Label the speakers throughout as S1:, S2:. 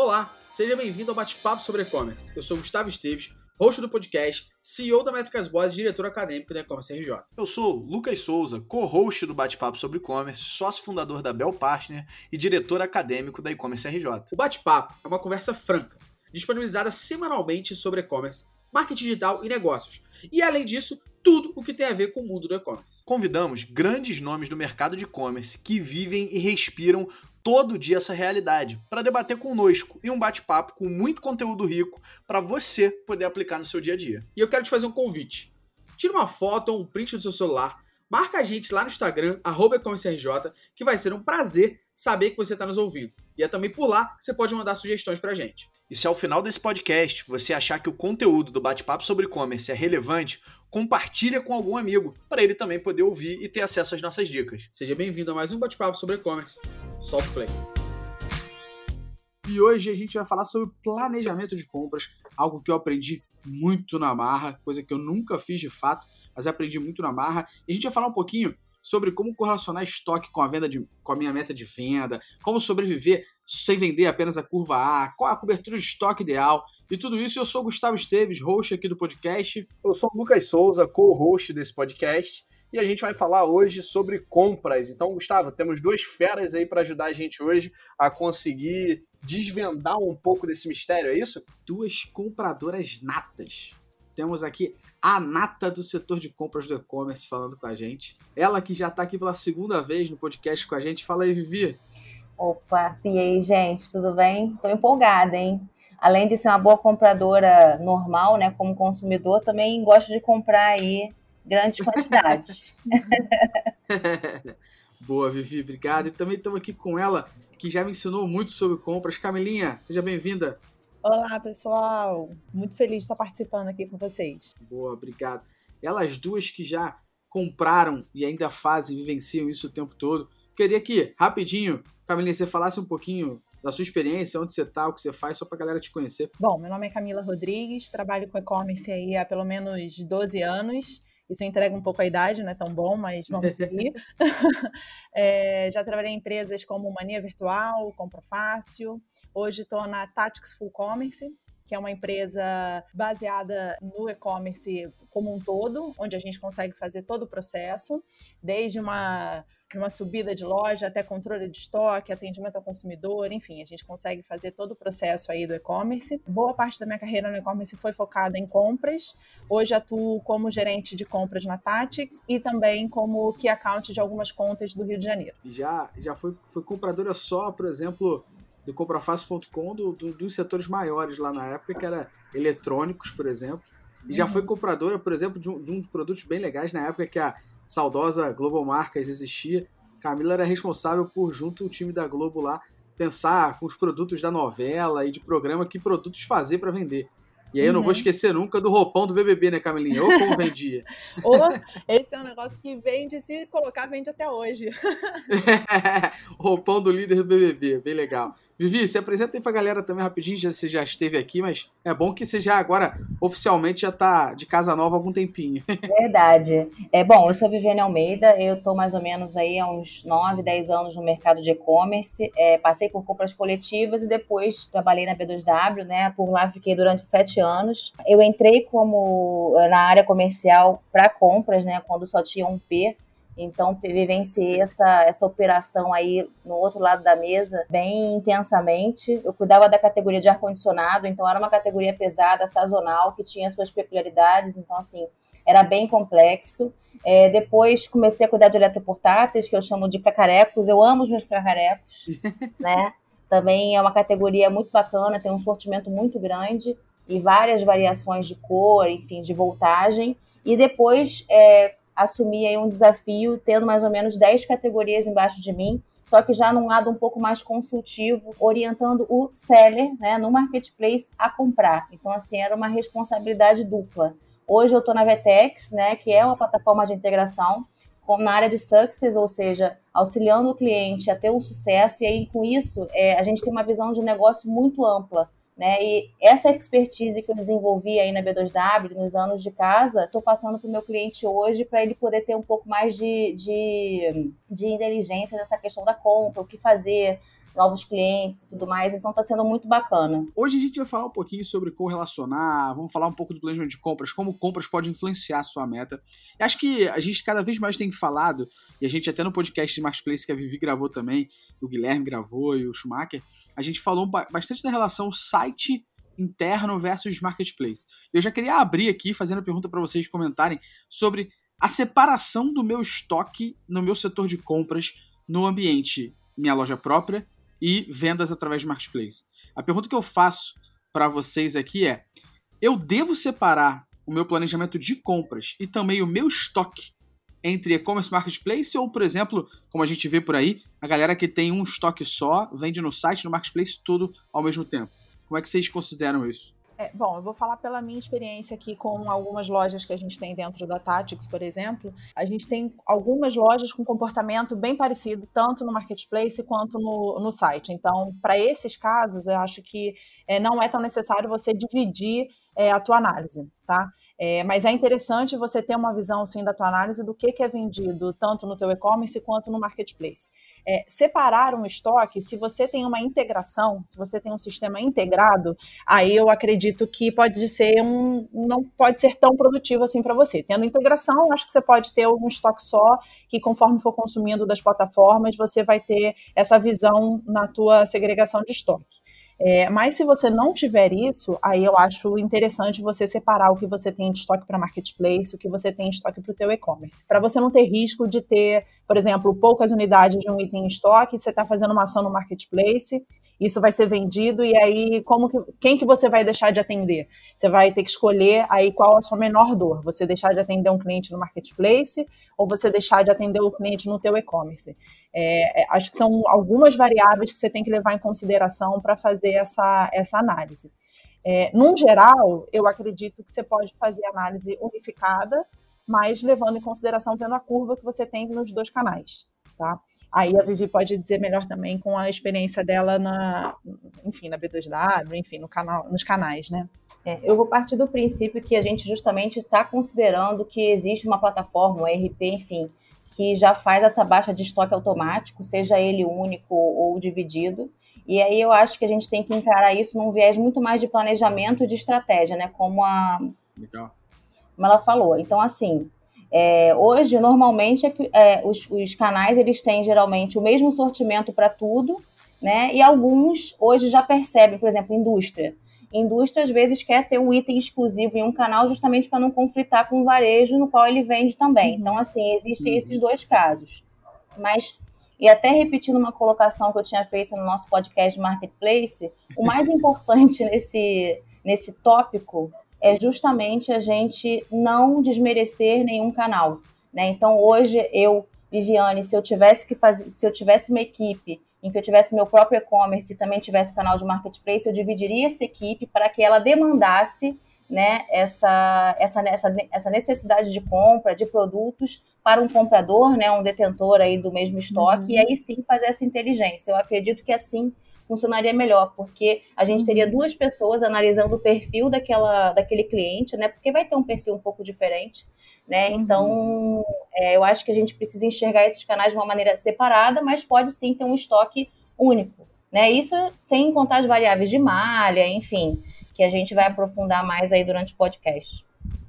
S1: Olá, seja bem-vindo ao Bate-Papo sobre E-Commerce. Eu sou Gustavo Esteves, host do podcast, CEO da Métricas Boas e diretor acadêmico da E-Commerce RJ.
S2: Eu sou Lucas Souza, co-host do Bate-Papo sobre E-Commerce, sócio fundador da Bell Partner e diretor acadêmico da E-Commerce RJ.
S1: O Bate-Papo é uma conversa franca, disponibilizada semanalmente sobre e-commerce, marketing digital e negócios. E além disso, tudo o que tem a ver com o mundo do e-commerce.
S2: Convidamos grandes nomes do mercado de e-commerce que vivem e respiram todo dia essa realidade para debater conosco em um bate-papo com muito conteúdo rico para você poder aplicar no seu dia a dia.
S1: E eu quero te fazer um convite. Tira uma foto ou um print do seu celular, marca a gente lá no Instagram, arroba que vai ser um prazer saber que você está nos ouvindo. E é também por lá que você pode mandar sugestões para a gente.
S2: E se ao final desse podcast você achar que o conteúdo do bate-papo sobre e-commerce é relevante, compartilha com algum amigo, para ele também poder ouvir e ter acesso às nossas dicas.
S1: Seja bem-vindo a mais um bate-papo sobre e-commerce. Soft Play. E hoje a gente vai falar sobre planejamento de compras, algo que eu aprendi muito na marra, coisa que eu nunca fiz de fato, mas aprendi muito na marra. E a gente vai falar um pouquinho sobre como correlacionar estoque com a venda de, com a minha meta de venda, como sobreviver sem vender apenas a curva A, qual a cobertura de estoque ideal. E tudo isso, eu sou Gustavo Esteves, host aqui do podcast.
S3: Eu sou o Lucas Souza, co-host desse podcast. E a gente vai falar hoje sobre compras. Então, Gustavo, temos duas feras aí para ajudar a gente hoje a conseguir desvendar um pouco desse mistério, é isso?
S1: Duas compradoras natas. Temos aqui a nata do setor de compras do e-commerce falando com a gente. Ela que já está aqui pela segunda vez no podcast com a gente. Fala aí, Vivi.
S4: Opa, e aí, gente, tudo bem? Tô empolgada, hein? Além de ser uma boa compradora normal, né, como consumidor, também gosto de comprar aí grandes quantidades.
S1: boa, Vivi, obrigado. E também estamos aqui com ela, que já me ensinou muito sobre compras. Camilinha, seja bem-vinda.
S5: Olá, pessoal. Muito feliz de estar participando aqui com vocês.
S1: Boa, obrigado. Elas duas que já compraram e ainda fazem, vivenciam isso o tempo todo. Queria que, rapidinho, Camilinha, você falasse um pouquinho da sua experiência, onde você está, o que você faz, só para a galera te conhecer.
S5: Bom, meu nome é Camila Rodrigues, trabalho com e-commerce aí há pelo menos 12 anos. Isso entrega um pouco a idade, não é tão bom, mas vamos seguir. é, já trabalhei em empresas como Mania Virtual, Compra Fácil. Hoje estou na Tactics Full Commerce, que é uma empresa baseada no e-commerce como um todo, onde a gente consegue fazer todo o processo, desde uma uma subida de loja até controle de estoque, atendimento ao consumidor, enfim, a gente consegue fazer todo o processo aí do e-commerce. Boa parte da minha carreira no e-commerce foi focada em compras. Hoje atuo como gerente de compras na Tactics e também como key account de algumas contas do Rio de Janeiro.
S1: Já, já foi, foi compradora só, por exemplo, do comprafácil.com, do, do, dos setores maiores lá na época, que era eletrônicos, por exemplo. E já foi uhum. compradora, por exemplo, de um, de um dos produtos bem legais na época, que é a saudosa Globo Marcas existia, Camila era responsável por, junto o time da Globo lá, pensar com os produtos da novela e de programa que produtos fazer para vender. E aí eu não vou uhum. esquecer nunca do roupão do BBB, né, Camilinha? Ou como vendia.
S5: Ou esse é um negócio que vende, se colocar, vende até hoje.
S1: roupão do líder do BBB, bem legal. Vivi, se apresenta aí pra galera também rapidinho, já, você já esteve aqui, mas é bom que você já agora oficialmente já tá de casa nova há algum tempinho.
S4: Verdade. É bom, eu sou Viviane Almeida, eu tô mais ou menos aí há uns 9, 10 anos no mercado de e-commerce, é, passei por compras coletivas e depois trabalhei na B2W, né? Por lá fiquei durante sete anos. Eu entrei como na área comercial para compras, né? Quando só tinha um P então, vivenciei essa, essa operação aí no outro lado da mesa bem intensamente. Eu cuidava da categoria de ar-condicionado, então era uma categoria pesada, sazonal, que tinha suas peculiaridades. Então, assim, era bem complexo. É, depois comecei a cuidar de eletroportáteis, que eu chamo de cacarecos. Eu amo os meus cacarecos, né? Também é uma categoria muito bacana, tem um sortimento muito grande e várias variações de cor, enfim, de voltagem. E depois, é, assumi aí um desafio, tendo mais ou menos 10 categorias embaixo de mim, só que já num lado um pouco mais consultivo, orientando o seller, né, no marketplace a comprar. Então, assim, era uma responsabilidade dupla. Hoje eu estou na Vetex, né, que é uma plataforma de integração, na área de success, ou seja, auxiliando o cliente a ter um sucesso, e aí com isso é, a gente tem uma visão de negócio muito ampla. Né? E essa expertise que eu desenvolvi aí na B2W, nos anos de casa, estou passando para o meu cliente hoje para ele poder ter um pouco mais de, de, de inteligência nessa questão da compra, o que fazer, novos clientes e tudo mais, então está sendo muito bacana.
S1: Hoje a gente vai falar um pouquinho sobre correlacionar, vamos falar um pouco do planejamento de compras, como compras pode influenciar a sua meta. E acho que a gente cada vez mais tem falado, e a gente até no podcast de Marketplace que a Vivi gravou também, o Guilherme gravou e o Schumacher, a gente falou bastante da relação site interno versus marketplace. Eu já queria abrir aqui fazendo a pergunta para vocês comentarem sobre a separação do meu estoque no meu setor de compras no ambiente minha loja própria e vendas através de marketplace. A pergunta que eu faço para vocês aqui é: eu devo separar o meu planejamento de compras e também o meu estoque entre e-commerce marketplace ou, por exemplo, como a gente vê por aí, a galera que tem um estoque só, vende no site, no marketplace, tudo ao mesmo tempo. Como é que vocês consideram isso?
S5: É, bom, eu vou falar pela minha experiência aqui com algumas lojas que a gente tem dentro da Tactics, por exemplo. A gente tem algumas lojas com comportamento bem parecido, tanto no marketplace quanto no, no site. Então, para esses casos, eu acho que é, não é tão necessário você dividir é, a tua análise, tá? É, mas é interessante você ter uma visão, sim, da tua análise do que, que é vendido tanto no teu e-commerce quanto no marketplace. É, separar um estoque, se você tem uma integração, se você tem um sistema integrado, aí eu acredito que pode ser um, não pode ser tão produtivo assim para você. Tendo integração, acho que você pode ter um estoque só, que conforme for consumindo das plataformas, você vai ter essa visão na tua segregação de estoque. É, mas se você não tiver isso, aí eu acho interessante você separar o que você tem de estoque para marketplace, o que você tem de estoque para o teu e-commerce. Para você não ter risco de ter, por exemplo, poucas unidades de um item em estoque, você está fazendo uma ação no marketplace, isso vai ser vendido, e aí como que, quem que você vai deixar de atender? Você vai ter que escolher aí qual a sua menor dor. Você deixar de atender um cliente no marketplace ou você deixar de atender o cliente no teu e-commerce. É, é, acho que são algumas variáveis que você tem que levar em consideração para fazer essa, essa análise. É, num geral, eu acredito que você pode fazer análise unificada, mas levando em consideração tendo a curva que você tem nos dois canais, tá? Aí a Vivi pode dizer melhor também com a experiência dela na, enfim, na B2W, enfim, no canal, nos canais, né?
S4: É, eu vou partir do princípio que a gente justamente está considerando que existe uma plataforma, um ERP, enfim, que já faz essa baixa de estoque automático, seja ele único ou dividido. E aí eu acho que a gente tem que encarar isso num viés muito mais de planejamento e de estratégia, né? Como a Legal. como ela falou. Então, assim, é, hoje normalmente é que, é, os, os canais eles têm geralmente o mesmo sortimento para tudo, né? E alguns hoje já percebem, por exemplo, indústria indústria às vezes quer ter um item exclusivo em um canal justamente para não conflitar com o varejo no qual ele vende também. Uhum. Então, assim, existem uhum. esses dois casos. Mas, e até repetindo uma colocação que eu tinha feito no nosso podcast Marketplace, o mais importante nesse, nesse tópico é justamente a gente não desmerecer nenhum canal. Né? Então, hoje, eu, Viviane, se eu tivesse que fazer, se eu tivesse uma equipe em que eu tivesse meu próprio e-commerce e também tivesse canal de marketplace, eu dividiria essa equipe para que ela demandasse né, essa, essa, essa, essa necessidade de compra de produtos para um comprador, né, um detentor aí do mesmo estoque, uhum. e aí sim fazer essa inteligência. Eu acredito que assim funcionaria melhor, porque a gente teria uhum. duas pessoas analisando o perfil daquela, daquele cliente, né, porque vai ter um perfil um pouco diferente, né? Uhum. Então, é, eu acho que a gente precisa enxergar esses canais de uma maneira separada, mas pode sim ter um estoque único. Né? Isso sem contar as variáveis de malha, enfim, que a gente vai aprofundar mais aí durante o podcast.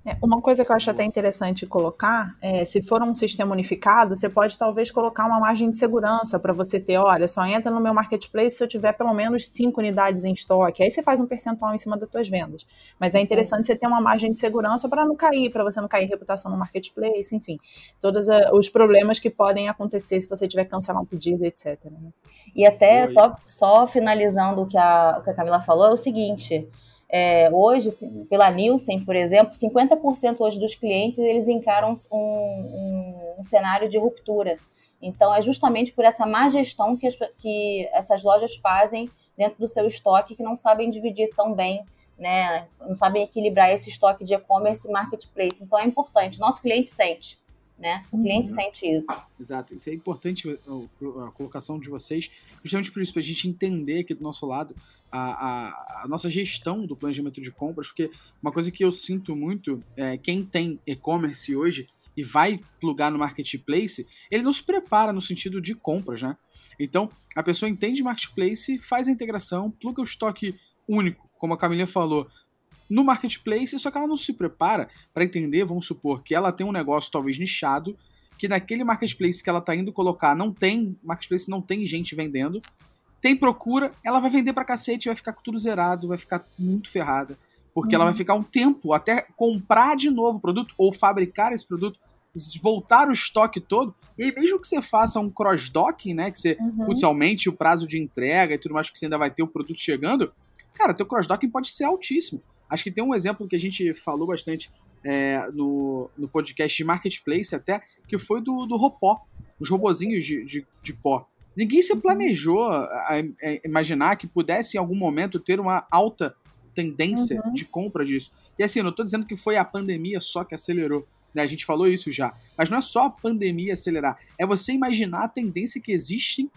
S5: É, uma coisa que eu acho até interessante colocar é, se for um sistema unificado, você pode talvez colocar uma margem de segurança para você ter, olha, só entra no meu marketplace se eu tiver pelo menos cinco unidades em estoque. Aí você faz um percentual em cima das suas vendas. Mas é interessante você ter uma margem de segurança para não cair, para você não cair em reputação no marketplace, enfim, todos uh, os problemas que podem acontecer se você tiver que cancelar um pedido, etc. Né?
S4: E até só, só finalizando o que, a, o que a Camila falou, é o seguinte. É, hoje, pela Nielsen, por exemplo, 50% hoje dos clientes eles encaram um, um, um, cenário de ruptura. Então, é justamente por essa má gestão que, as, que essas lojas fazem dentro do seu estoque, que não sabem dividir tão bem, né? não sabem equilibrar esse estoque de e-commerce e marketplace. Então, é importante. Nosso cliente sente. Né? O cliente uhum. sente isso.
S1: Exato, isso é importante a colocação de vocês, justamente por isso, para a gente entender aqui do nosso lado a, a, a, nossa gestão do planejamento de compras, porque uma coisa que eu sinto muito é quem tem e-commerce hoje e vai plugar no marketplace, ele não se prepara no sentido de compras, né? Então, a pessoa entende marketplace, faz a integração, pluga o estoque único, como a Camila falou, no marketplace, só que ela não se prepara para entender, vamos supor, que ela tem um negócio talvez nichado, que naquele marketplace que ela está indo colocar não tem, marketplace não tem gente vendendo, tem procura, ela vai vender pra cacete, vai ficar tudo zerado, vai ficar muito ferrada. Porque uhum. ela vai ficar um tempo até comprar de novo o produto ou fabricar esse produto, voltar o estoque todo. E aí, mesmo que você faça um cross-docking, né? Que você uhum. putz, aumente o prazo de entrega e tudo mais, que você ainda vai ter o produto chegando, cara, teu cross-docking pode ser altíssimo. Acho que tem um exemplo que a gente falou bastante é, no, no podcast de Marketplace até, que foi do, do Ropó, os robozinhos de, de, de pó. Ninguém se uhum. planejou a, a, imaginar que pudesse em algum momento ter uma alta tendência uhum. de compra disso. E assim, eu não estou dizendo que foi a pandemia só que acelerou. Né? A gente falou isso já. Mas não é só a pandemia acelerar. É você imaginar a tendência que existem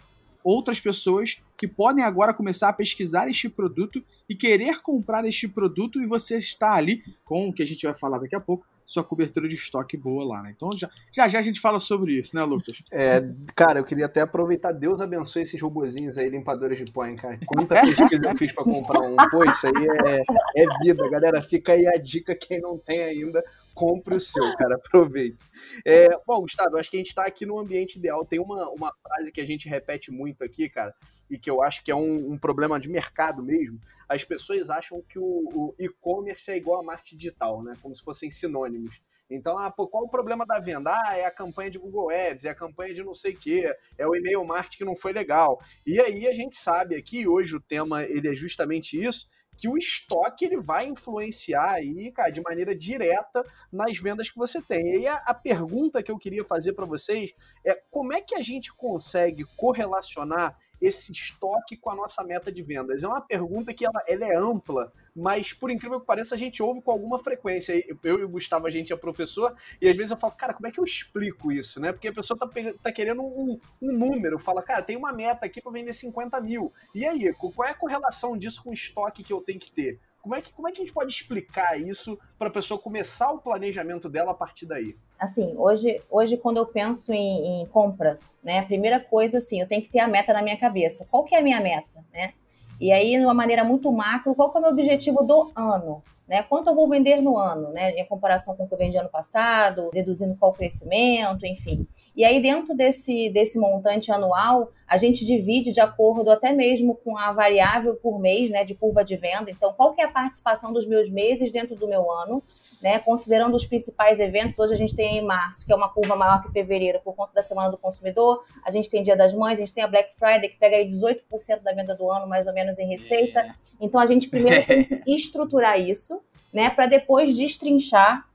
S1: outras pessoas que podem agora começar a pesquisar este produto e querer comprar este produto e você está ali com o que a gente vai falar daqui a pouco, sua cobertura de estoque boa lá, né? Então já, já já a gente fala sobre isso, né, Lucas?
S3: É, cara, eu queria até aproveitar, Deus abençoe esses robozinhos aí, limpadores de pó, hein, cara. Quanta pesquisa eu fiz pra comprar um. Pô, isso aí é, é vida, galera. Fica aí a dica, quem não tem ainda, compre o seu, cara, aproveite. É, bom, Gustavo, acho que a gente está aqui no ambiente ideal. Tem uma, uma frase que a gente repete muito aqui, cara, e que eu acho que é um, um problema de mercado mesmo. As pessoas acham que o, o e-commerce é igual a marketing digital, né? Como se fossem sinônimos. Então, ah, pô, qual o problema da venda? Ah, é a campanha de Google Ads, é a campanha de não sei o quê, é o e-mail marketing que não foi legal. E aí a gente sabe aqui, hoje o tema ele é justamente isso, que o estoque ele vai influenciar aí, cara, de maneira direta nas vendas que você tem. E aí a, a pergunta que eu queria fazer para vocês é como é que a gente consegue correlacionar esse estoque com a nossa meta de vendas? É uma pergunta que ela, ela é ampla, mas por incrível que pareça, a gente ouve com alguma frequência. Eu e o Gustavo, a gente é professor, e às vezes eu falo, cara, como é que eu explico isso, né? Porque a pessoa tá, tá querendo um, um número, fala, cara, tem uma meta aqui para vender 50 mil. E aí, qual é a correlação disso com o estoque que eu tenho que ter? Como é que, como é que a gente pode explicar isso para a pessoa começar o planejamento dela a partir daí?
S4: Assim, hoje, hoje quando eu penso em, em compra, né, a primeira coisa, assim, eu tenho que ter a meta na minha cabeça. Qual que é a minha meta, né? E aí, de uma maneira muito macro, qual que é o meu objetivo do ano? Né? Quanto eu vou vender no ano, né? Em comparação com o que eu vendi ano passado, deduzindo qual o crescimento, enfim. E aí, dentro desse, desse montante anual, a gente divide de acordo até mesmo com a variável por mês, né? De curva de venda. Então, qual que é a participação dos meus meses dentro do meu ano? Né, considerando os principais eventos, hoje a gente tem em março, que é uma curva maior que fevereiro por conta da Semana do Consumidor, a gente tem Dia das Mães, a gente tem a Black Friday, que pega aí 18% da venda do ano, mais ou menos, em receita. É. Então a gente primeiro tem que estruturar isso, né, para depois destrinchar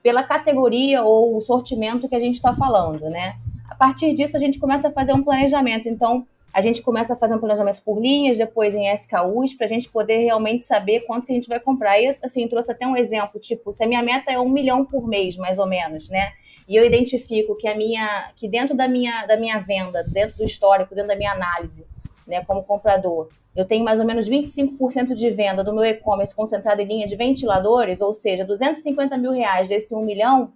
S4: pela categoria ou o sortimento que a gente está falando, né? A partir disso, a gente começa a fazer um planejamento. Então, a gente começa a fazer um planejamento por linhas, depois em SKUs, para a gente poder realmente saber quanto que a gente vai comprar. E, assim, trouxe até um exemplo, tipo, se a minha meta é um milhão por mês, mais ou menos, né? E eu identifico que a minha, que dentro da minha, da minha venda, dentro do histórico, dentro da minha análise, né, como comprador, eu tenho mais ou menos 25% de venda do meu e-commerce concentrado em linha de ventiladores, ou seja, 250 mil reais desse 1 milhão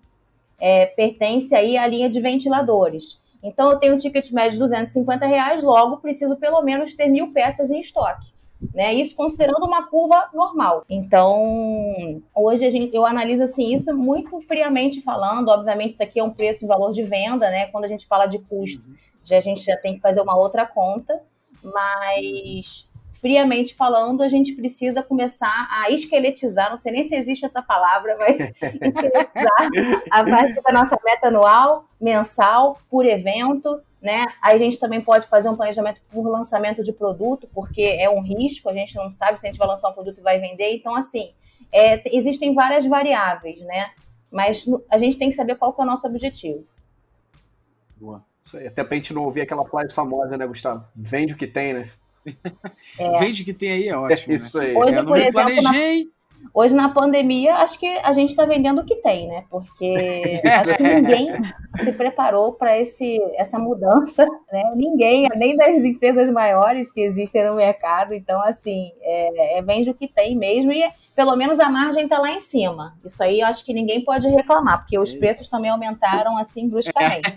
S4: é, pertence aí à linha de ventiladores. Então, eu tenho um ticket médio de 250 reais, logo preciso pelo menos ter mil peças em estoque. Né? Isso considerando uma curva normal. Então, hoje a gente, eu analiso assim isso muito friamente falando. Obviamente, isso aqui é um preço e valor de venda, né? Quando a gente fala de custo, uhum. já, a gente já tem que fazer uma outra conta. Mas friamente falando, a gente precisa começar a esqueletizar, não sei nem se existe essa palavra, mas esqueletizar a base da nossa meta anual, mensal, por evento, né? Aí a gente também pode fazer um planejamento por lançamento de produto, porque é um risco, a gente não sabe se a gente vai lançar um produto e vai vender, então assim, é, existem várias variáveis, né? Mas a gente tem que saber qual que é o nosso objetivo.
S3: Boa. Isso aí, até pra gente não ouvir aquela frase famosa, né, Gustavo? Vende o que tem, né?
S1: É. Vende que tem aí, é ótimo.
S3: É isso aí.
S4: Né? Hoje, eu não me planejei. Na, hoje, na pandemia, acho que a gente está vendendo o que tem, né? Porque acho que ninguém se preparou para essa mudança, né? Ninguém, nem das empresas maiores que existem no mercado. Então, assim, é, é, vende o que tem mesmo. E pelo menos a margem está lá em cima. Isso aí eu acho que ninguém pode reclamar, porque os preços também aumentaram assim bruscamente.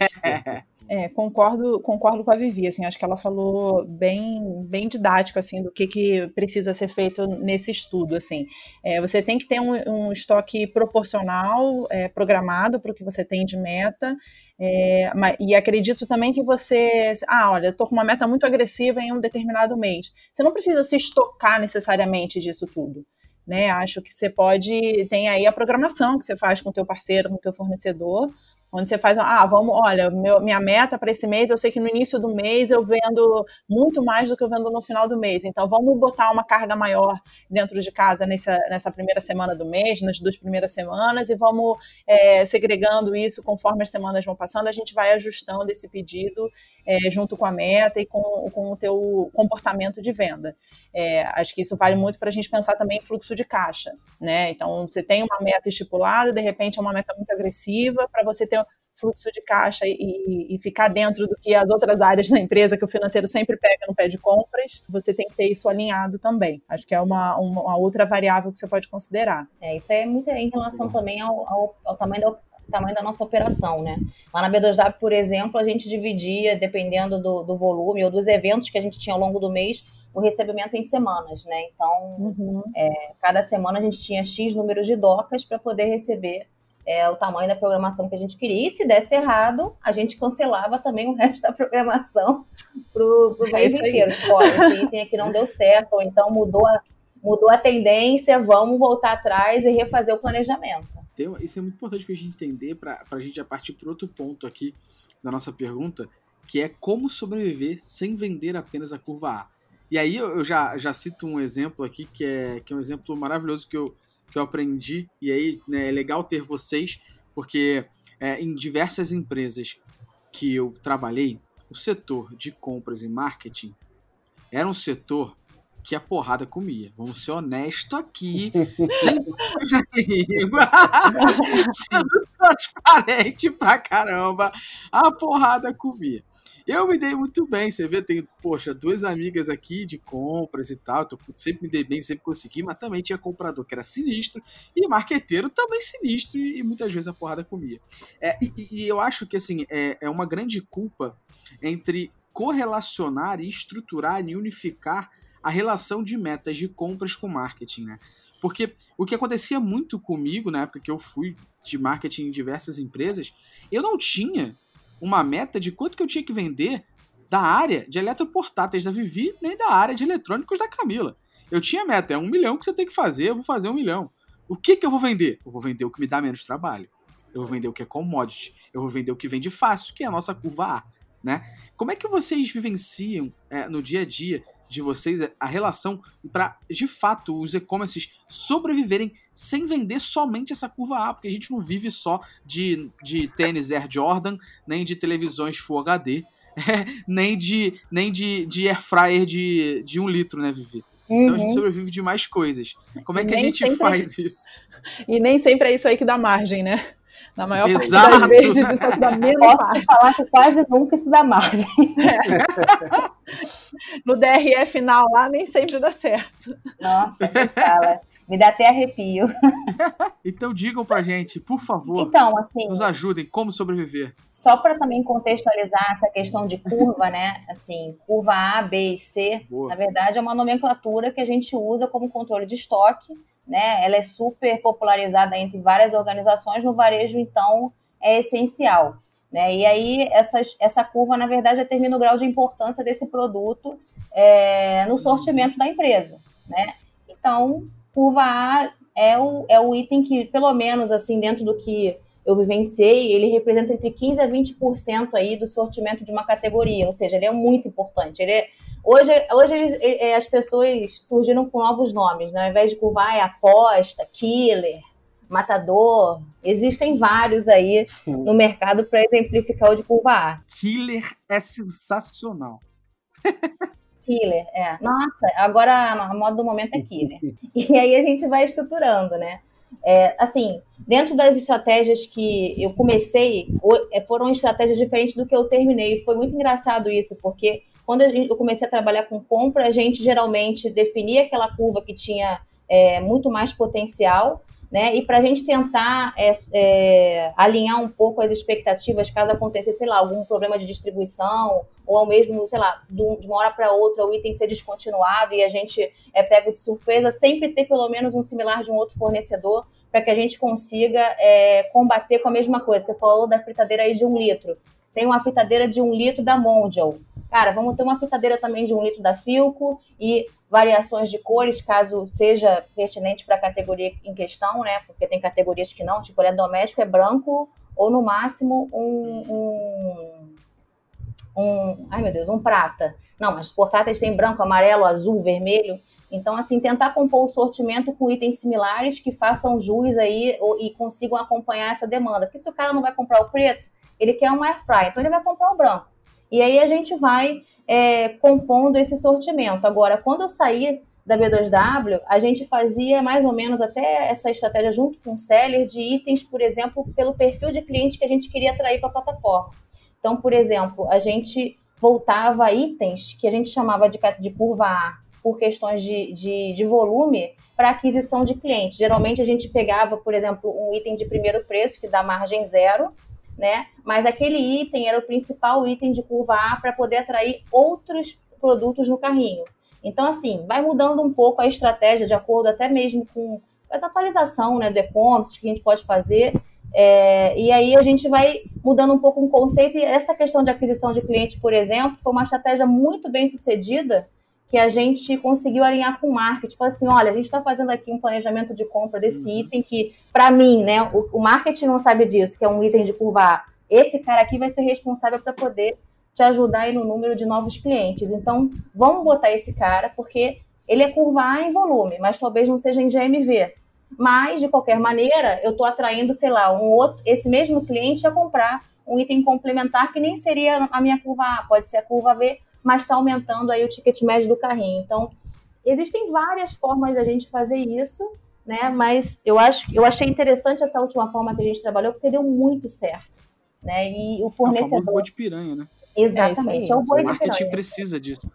S5: É, concordo, concordo com a Vivi, assim, acho que ela falou bem, bem didático, assim, do que, que precisa ser feito nesse estudo, assim. É, você tem que ter um, um estoque proporcional, é, programado para o que você tem de meta, é, e acredito também que você, ah, olha, estou com uma meta muito agressiva em um determinado mês. Você não precisa se estocar necessariamente disso tudo. Né, acho que você pode, tem aí a programação que você faz com o teu parceiro, com o teu fornecedor, onde você faz, ah, vamos, olha, meu, minha meta para esse mês, eu sei que no início do mês eu vendo muito mais do que eu vendo no final do mês, então vamos botar uma carga maior dentro de casa nessa, nessa primeira semana do mês, nas duas primeiras semanas, e vamos é, segregando isso conforme as semanas vão passando, a gente vai ajustando esse pedido é, junto com a meta e com, com o teu comportamento de venda. É, acho que isso vale muito para a gente pensar também em fluxo de caixa, né? Então, você tem uma meta estipulada, de repente é uma meta muito agressiva, para você ter fluxo de caixa e, e, ficar dentro do que as outras áreas da empresa, que o financeiro sempre pega no pé de compras, você tem que ter isso alinhado também. Acho que é uma, uma outra variável que você pode considerar.
S4: É, isso é muito em relação também ao, ao, ao tamanho da tamanho da nossa operação, né? Lá na B2W, por exemplo, a gente dividia, dependendo do, do volume ou dos eventos que a gente tinha ao longo do mês, o recebimento em semanas, né? Então, uhum. é, cada semana a gente tinha X números de docas para poder receber é, o tamanho da programação que a gente queria. E se desse errado, a gente cancelava também o resto da programação para o é mês inteiro. Olha, esse item aqui não deu certo, ou então mudou a, mudou a tendência, vamos voltar atrás e refazer o planejamento.
S1: Tem, isso é muito importante para a gente entender, para a gente já partir para outro ponto aqui da nossa pergunta, que é como sobreviver sem vender apenas a curva A. E aí eu já, já cito um exemplo aqui, que é, que é um exemplo maravilhoso que eu, que eu aprendi, e aí né, é legal ter vocês, porque é, em diversas empresas que eu trabalhei, o setor de compras e marketing era um setor que a porrada comia. Vamos ser honestos aqui, sem sendo transparente pra caramba, a porrada comia. Eu me dei muito bem, você vê, tem, poxa, duas amigas aqui de compras e tal, tô, sempre me dei bem, sempre consegui, mas também tinha comprador que era sinistro e marqueteiro também sinistro e, e muitas vezes a porrada comia. É, e, e, eu acho que, assim, é, é uma grande culpa entre correlacionar e estruturar e unificar a relação de metas de compras com marketing, né? Porque o que acontecia muito comigo na época que eu fui de marketing em diversas empresas, eu não tinha uma meta de quanto que eu tinha que vender da área de eletroportáteis da Vivi, nem da área de eletrônicos da Camila. Eu tinha meta, é um milhão que você tem que fazer, eu vou fazer um milhão. O que que eu vou vender? Eu vou vender o que me dá menos trabalho. Eu vou vender o que é commodity. Eu vou vender o que vende fácil, que é a nossa curva A. Né? Como é que vocês vivenciam é, no dia a dia de vocês é a relação para, de fato, os e-commerces sobreviverem sem vender somente essa curva A, porque a gente não vive só de, de tênis Air Jordan, nem de televisões Full HD, é, nem de, nem de, de air fryer de, de um litro, né, Vivi? Uhum. Então a gente uhum. sobrevive de mais coisas. Como é que a gente faz isso?
S5: E nem sempre é isso aí que dá margem, né? Na maior Exato. parte das vezes, isso dá menos
S4: Posso falar que quase nunca isso dá margem.
S5: É. No DRE final lá, nem sempre dá certo.
S4: Nossa, que fala. Me dá até arrepio.
S1: então digam pra gente, por favor.
S4: Então, assim,
S1: nos ajudem como sobreviver.
S4: Só para também contextualizar essa questão de curva, né? Assim, curva A, B e C, Boa. na verdade é uma nomenclatura que a gente usa como controle de estoque né? Ela é super popularizada entre várias organizações, no varejo, então, é essencial. Né? E aí, essas, essa curva, na verdade, determina o grau de importância desse produto é, no sortimento da empresa. Né? Então, curva A é o, é o item que, pelo menos, assim, dentro do que eu vivenciei, ele representa entre 15% a 20% aí do sortimento de uma categoria, ou seja, ele é muito importante. Ele é, Hoje, hoje eles, as pessoas surgiram com novos nomes, né? ao invés de curvar é aposta, killer, matador. Existem vários aí no mercado para exemplificar o de curva A.
S1: Killer é sensacional.
S4: Killer, é. Nossa, agora a moda do momento é killer. E aí a gente vai estruturando, né? É, assim, dentro das estratégias que eu comecei, é, foram estratégias diferentes do que eu terminei. Foi muito engraçado isso, porque quando eu comecei a trabalhar com compra, a gente geralmente definia aquela curva que tinha é, muito mais potencial, né? E para a gente tentar é, é, alinhar um pouco as expectativas, caso acontecesse, sei lá, algum problema de distribuição, ou ao mesmo, sei lá, de uma hora para outra o item ser descontinuado e a gente é pego de surpresa, sempre ter pelo menos um similar de um outro fornecedor para que a gente consiga é, combater com a mesma coisa. Você falou da fritadeira aí de um litro. Tem uma fritadeira de um litro da Mondial. Cara, vamos ter uma fritadeira também de um litro da Filco e variações de cores, caso seja pertinente para a categoria em questão, né? Porque tem categorias que não, tipo, doméstico é branco ou no máximo um, um, um, ai meu Deus, um prata. Não, mas portáteis tem branco, amarelo, azul, vermelho. Então, assim, tentar compor o sortimento com itens similares que façam jus aí e consigam acompanhar essa demanda. Porque se o cara não vai comprar o preto, ele quer um air fry, então ele vai comprar o branco. E aí a gente vai é, compondo esse sortimento. Agora, quando eu saí da B2W, a gente fazia mais ou menos até essa estratégia junto com o seller de itens, por exemplo, pelo perfil de cliente que a gente queria atrair para a plataforma. Então, por exemplo, a gente voltava a itens que a gente chamava de, de curva A por questões de, de, de volume para aquisição de clientes. Geralmente a gente pegava, por exemplo, um item de primeiro preço que dá margem zero, né? Mas aquele item era o principal item de curva A para poder atrair outros produtos no carrinho. Então, assim, vai mudando um pouco a estratégia de acordo até mesmo com essa atualização né, do e-commerce que a gente pode fazer. É, e aí a gente vai mudando um pouco o conceito. E essa questão de aquisição de cliente, por exemplo, foi uma estratégia muito bem sucedida que a gente conseguiu alinhar com o marketing. Falou assim, olha, a gente está fazendo aqui um planejamento de compra desse uhum. item que, para mim, né, o, o, marketing não sabe disso, que é um item de curva A. Esse cara aqui vai ser responsável para poder te ajudar aí no número de novos clientes. Então, vamos botar esse cara, porque ele é curva A em volume, mas talvez não seja em GMV. Mas, de qualquer maneira, eu estou atraindo, sei lá, um outro, esse mesmo cliente a comprar um item complementar que nem seria a minha curva A, pode ser a curva B, mas está aumentando aí o ticket médio do carrinho. Então, existem várias formas da gente fazer isso, né? Mas eu acho, eu achei interessante essa última forma que a gente trabalhou porque deu muito certo, né? E o fornecedor. É o
S1: boi de piranha, né?
S4: Exatamente, é, é o boi
S1: de piranha. O
S4: marketing
S1: precisa disso.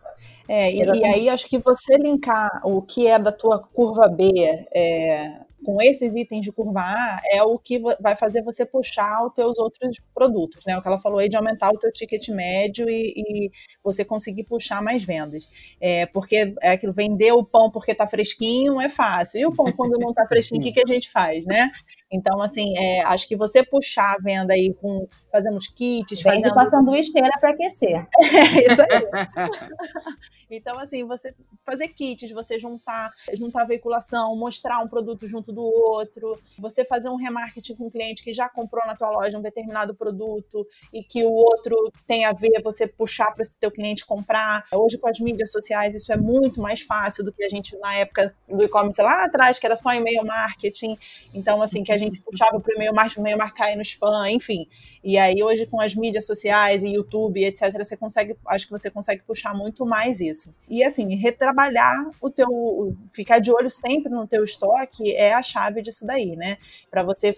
S5: É, e, e, aí acho que você linkar o que é da tua curva B é, com esses itens de curva A é o que vai fazer você puxar os teus outros produtos, né? O que ela falou aí de aumentar o teu ticket médio e, e você conseguir puxar mais vendas. É, porque é aquilo, vender o pão porque tá fresquinho é fácil. E o pão quando não tá fresquinho, o que, que a gente faz, né? Então, assim, é, acho que você puxar a venda aí com fazendo os kits,
S4: Vende
S5: fazendo...
S4: com a sanduicheira para aquecer.
S5: É, isso aí. então, assim, você fazer kits, você juntar, juntar a veiculação, mostrar um produto junto do outro, você fazer um remarketing com um cliente que já comprou na tua loja um determinado produto e que o outro tem a ver, você puxar para esse teu cliente comprar. Hoje, com as mídias sociais, isso é muito mais fácil do que a gente, na época do e-commerce lá atrás, que era só e-mail marketing. Então, assim, que a gente puxava para o e-mail marketing, o e-mail marcar no spam, enfim. E aí hoje com as mídias sociais e YouTube, etc, você consegue, acho que você consegue puxar muito mais isso. E assim, retrabalhar o teu, ficar de olho sempre no teu estoque é a chave disso daí, né? Para você,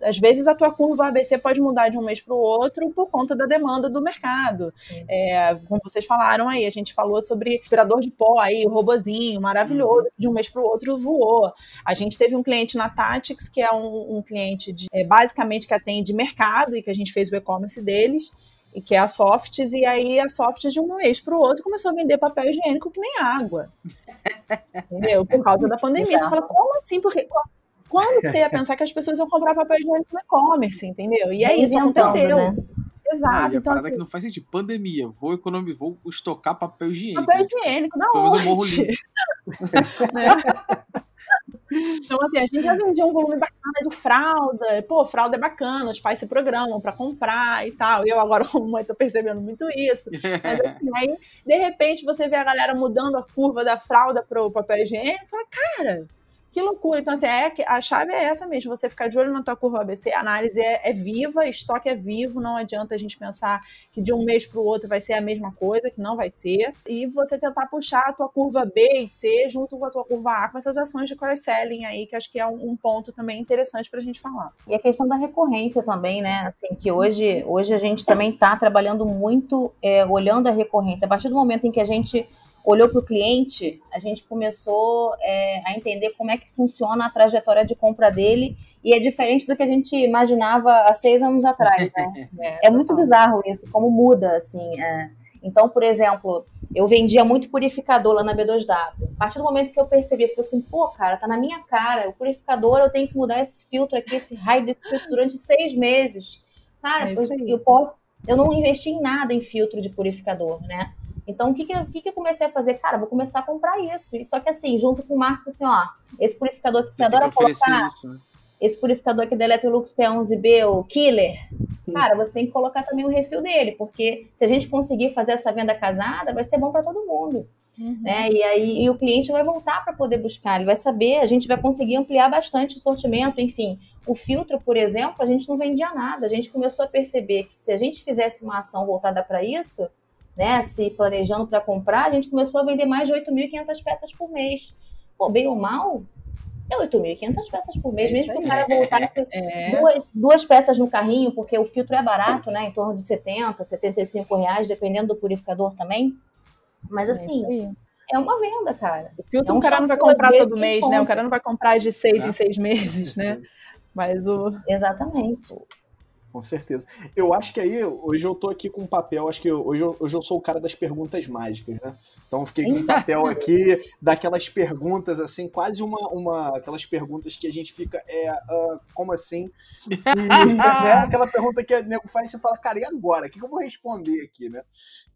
S5: às vezes a tua curva ABC pode mudar de um mês para o outro por conta da demanda do mercado. É, como vocês falaram aí, a gente falou sobre aspirador de pó aí, o robozinho, maravilhoso, uhum. de um mês para o outro voou. A gente teve um cliente na Tactics que é um, um cliente de, é, basicamente que atende mercado e que a gente fez o e-commerce deles, e que é a Softs, e aí a Softs de um mês para o outro começou a vender papel higiênico que nem água. Entendeu? Por causa da pandemia. Você fala, como assim? Porque quando você ia pensar que as pessoas iam comprar papel higiênico no e-commerce, entendeu? E aí isso aconteceu. Né? Exato. Ah,
S1: e a então, parada assim, que não faz sentido. Pandemia, vou economizar, vou estocar papel higiênico.
S5: Papel higiênico, não. Pelo menos eu morro livre. Então, assim, a gente já vendia um volume bacana de fralda. Pô, fralda é bacana, os pais se programam para comprar e tal. Eu agora, como mãe, tô percebendo muito isso. Mas, assim, aí, de repente, você vê a galera mudando a curva da fralda pro papel higiênico e fala, cara, que loucura. Então, assim, é, a chave é essa mesmo, você ficar de olho na tua curva ABC, a análise é, é viva, estoque é vivo, não adianta a gente pensar que de um mês para o outro vai ser a mesma coisa, que não vai ser. E você tentar puxar a tua curva B e C junto com a tua curva A com essas ações de cross-selling aí, que acho que é um, um ponto também interessante para a gente falar.
S4: E a questão da recorrência também, né? Assim, que hoje, hoje a gente também está trabalhando muito é, olhando a recorrência. A partir do momento em que a gente olhou para o cliente, a gente começou é, a entender como é que funciona a trajetória de compra dele e é diferente do que a gente imaginava há seis anos atrás. Né? é, é, muito bizarro isso, como muda assim. É. Então, por exemplo, eu vendia muito purificador lá na B2W. A partir do momento que eu percebi, eu falei assim, pô, cara, tá na minha cara, o purificador, eu tenho que mudar esse filtro aqui, esse raio desse filtro durante seis meses. Cara, é eu, eu, posso, eu não investi em nada em filtro de purificador, né? Então, o que, que, eu, que, que eu comecei a fazer? Cara, vou começar a comprar isso. Só que assim, junto com o Marco, assim, ó, esse purificador que você adora colocar, isso, né? esse purificador aqui da Electrolux P11B, o Killer, cara, você tem que colocar também o refil dele, porque se a gente conseguir fazer essa venda casada, vai ser bom para todo mundo. Uhum. Né? E aí e o cliente vai voltar para poder buscar, ele vai saber, a gente vai conseguir ampliar bastante o sortimento, enfim. O filtro, por exemplo, a gente não vendia nada. A gente começou a perceber que se a gente fizesse uma ação voltada para isso, né, se planejando para comprar, a gente começou a vender mais de 8.500 peças por mês. Pô, bem ou mal, é 8.500 peças por mês, é mesmo que o cara voltar é. duas, duas peças no carrinho, porque o filtro é barato, né, em torno de 70, 75 reais, dependendo do purificador também. Mas é assim, é, é uma venda, cara.
S5: O filtro é um o cara não vai comprar todo mês, né? O cara não vai comprar de seis em seis meses, né? Mas o.
S4: Exatamente.
S3: Com certeza. Eu acho que aí, hoje eu tô aqui com um papel, acho que hoje eu, hoje eu sou o cara das perguntas mágicas, né? Então eu fiquei com um papel aqui, daquelas perguntas, assim, quase uma, uma aquelas perguntas que a gente fica, é, uh, como assim? E, né, aquela pergunta que o nego faz e você fala, cara, e agora? O que, que eu vou responder aqui, né?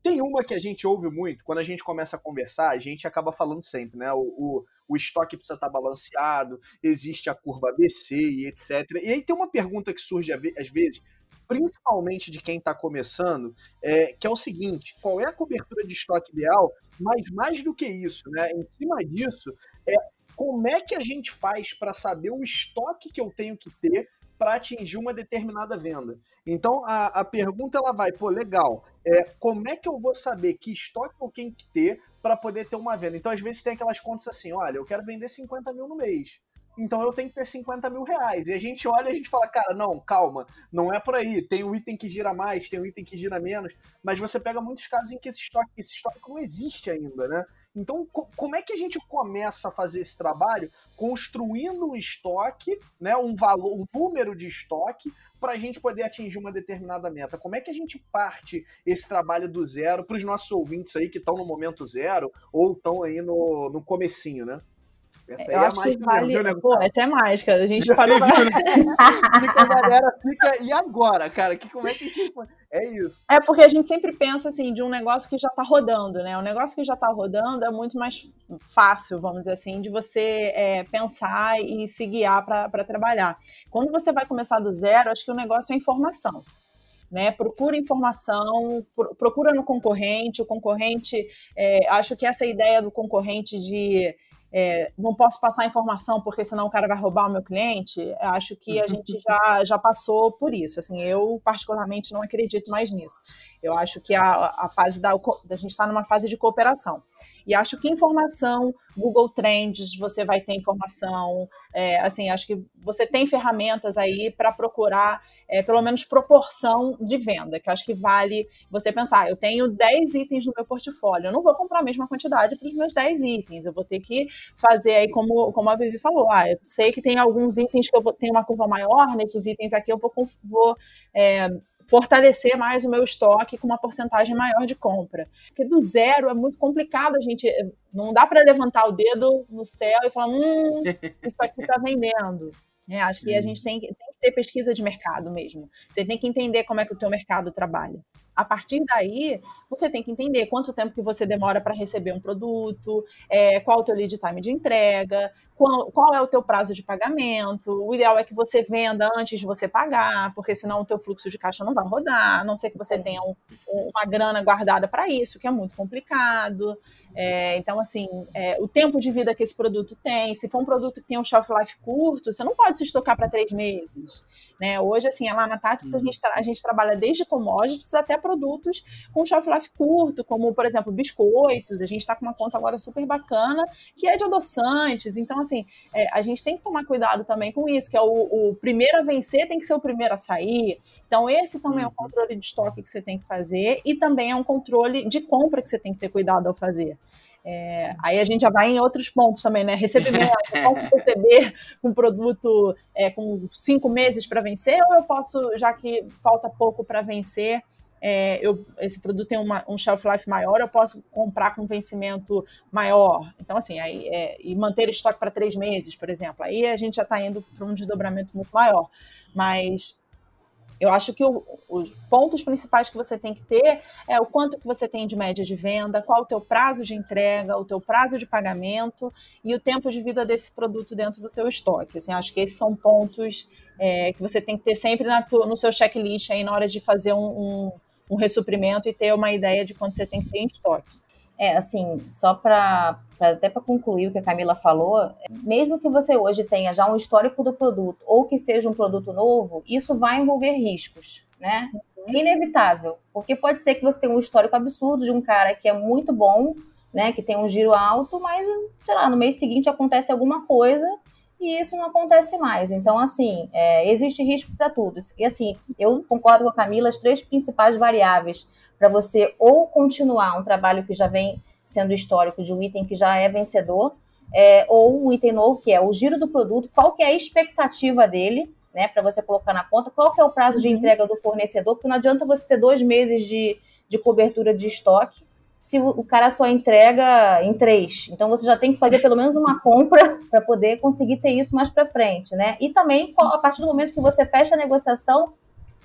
S3: Tem uma que a gente ouve muito, quando a gente começa a conversar, a gente acaba falando sempre, né? O, o, o estoque precisa estar balanceado, existe a curva ABC e etc. E aí tem uma pergunta que surge às vezes, principalmente de quem está começando, é, que é o seguinte: qual é a cobertura de estoque ideal? Mas mais do que isso, né? Em cima disso, é como é que a gente faz para saber o estoque que eu tenho que ter para atingir uma determinada venda. Então a, a pergunta ela vai, pô, legal. É, como é que eu vou saber que estoque eu tenho que ter para poder ter uma venda? Então às vezes tem aquelas contas assim, olha, eu quero vender 50 mil no mês então eu tenho que ter 50 mil reais. E a gente olha e a gente fala, cara, não, calma, não é por aí. Tem um item que gira mais, tem um item que gira menos, mas você pega muitos casos em que esse estoque, esse estoque não existe ainda, né? Então, co como é que a gente começa a fazer esse trabalho construindo um estoque, né, um valor, um número de estoque para a gente poder atingir uma determinada meta? Como é que a gente parte esse trabalho do zero para os nossos ouvintes aí que estão no momento zero ou estão aí no, no comecinho, né?
S5: Essa eu é acho a mágica vale... mesmo, né? Pô, essa é mágica. A gente parou. Viu,
S3: né? a galera fica. E agora, cara? Que, como é que a gente. É isso.
S5: É porque a gente sempre pensa assim de um negócio que já está rodando, né? Um negócio que já está rodando é muito mais fácil, vamos dizer assim, de você é, pensar e se guiar para trabalhar. Quando você vai começar do zero, acho que o negócio é informação. Né, procura informação, procura no concorrente. O concorrente, é, acho que essa ideia do concorrente de é, não posso passar informação porque senão o cara vai roubar o meu cliente, acho que a gente já, já passou por isso. Assim, eu particularmente não acredito mais nisso. Eu acho que a, a fase da a gente está numa fase de cooperação. E acho que informação, Google Trends, você vai ter informação. É, assim, acho que você tem ferramentas aí para procurar, é, pelo menos, proporção de venda, que acho que vale você pensar, eu tenho 10 itens no meu portfólio, eu não vou comprar a mesma quantidade para os meus 10 itens, eu vou ter que fazer aí, como, como a Vivi falou, ah, eu sei que tem alguns itens que eu tenho uma curva maior, nesses itens aqui eu vou, vou é, fortalecer mais o meu estoque com uma porcentagem maior de compra. Porque do zero é muito complicado a gente. Não dá para levantar o dedo no céu e falar, hum, isso aqui está vendendo. É, acho que a gente tem, tem, que ter pesquisa de mercado mesmo. Você tem que entender como é que o teu mercado trabalha. A partir daí, você tem que entender quanto tempo que você demora para receber um produto, é, qual o teu lead time de entrega, qual, qual, é o teu prazo de pagamento. O ideal é que você venda antes de você pagar, porque senão o teu fluxo de caixa não vai rodar, a não ser que você tenha um, uma grana guardada para isso, que é muito complicado. É, então, assim, é, o tempo de vida que esse produto tem, se for um produto que tem um shelf life curto, você não pode se estocar para três meses. Né? Hoje, assim, lá na Tactics, a, uhum. gente a gente trabalha desde commodities até produtos com shelf life curto, como, por exemplo, biscoitos. A gente está com uma conta agora super bacana, que é de adoçantes. Então, assim, é, a gente tem que tomar cuidado também com isso, que é o, o, primeiro a vencer tem que ser o primeiro a sair. Então, esse também uhum. é um uhum. controle de estoque que você tem que fazer e também é um controle de compra que você tem que ter cuidado ao fazer. É, aí a gente já vai em outros pontos também, né? Recebimento, eu posso receber um produto é, com cinco meses para vencer, ou eu posso, já que falta pouco para vencer, é, eu, esse produto tem uma, um shelf life maior, eu posso comprar com vencimento maior. Então, assim, aí, é, e manter estoque para três meses, por exemplo. Aí a gente já está indo para um desdobramento muito maior. Mas eu acho que o, os pontos principais que você tem que ter é o quanto que você tem de média de venda, qual o teu prazo de entrega, o teu prazo de pagamento e o tempo de vida desse produto dentro do teu estoque. Assim, acho que esses são pontos é, que você tem que ter sempre tu, no seu checklist aí na hora de fazer um, um, um ressuprimento e ter uma ideia de quanto você tem que ter em estoque.
S4: É, assim, só para até para concluir o que a Camila falou, mesmo que você hoje tenha já um histórico do produto ou que seja um produto novo, isso vai envolver riscos, né? É inevitável, porque pode ser que você tenha um histórico absurdo de um cara que é muito bom, né, que tem um giro alto, mas sei lá, no mês seguinte acontece alguma coisa e isso não acontece mais. Então, assim, é, existe risco para tudo. E assim, eu concordo com a Camila, as três principais variáveis para você ou continuar um trabalho que já vem sendo histórico de um item que já é vencedor, é, ou um item novo, que é o giro do produto, qual que é a expectativa dele, né, para você colocar na conta, qual que é o prazo de uhum. entrega do fornecedor, porque não adianta você ter dois meses de, de cobertura de estoque se o cara só entrega em três. Então você já tem que fazer pelo menos uma compra para poder conseguir ter isso mais para frente, né? E também a partir do momento que você fecha a negociação,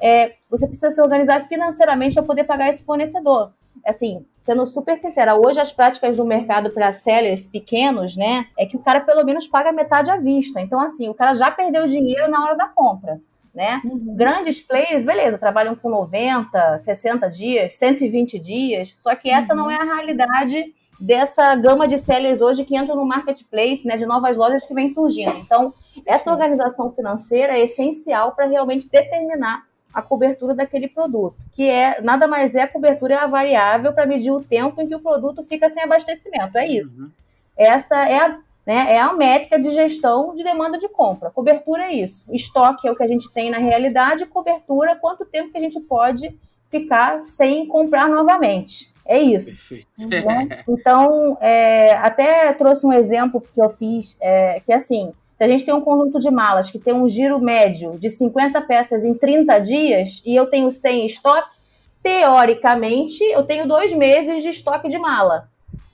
S4: é, você precisa se organizar financeiramente para poder pagar esse fornecedor. Assim, sendo super sincera, hoje as práticas do mercado para sellers pequenos, né, é que o cara pelo menos paga metade à vista. Então, assim, o cara já perdeu dinheiro na hora da compra né? Uhum. Grandes players, beleza, trabalham com 90, 60 dias, 120 dias, só que essa uhum. não é a realidade dessa gama de sellers hoje que entram no marketplace, né, de novas lojas que vem surgindo. Então, essa organização financeira é essencial para realmente determinar a cobertura daquele produto, que é nada mais é a cobertura é a variável para medir o tempo em que o produto fica sem abastecimento. É isso. Uhum. Essa é a né? É a métrica de gestão de demanda de compra. Cobertura é isso. Estoque é o que a gente tem na realidade, cobertura, quanto tempo que a gente pode ficar sem comprar novamente. É isso. Né? Então, é, até trouxe um exemplo que eu fiz, é, que é assim, se a gente tem um conjunto de malas que tem um giro médio de 50 peças em 30 dias e eu tenho 100 em estoque, teoricamente eu tenho dois meses de estoque de mala.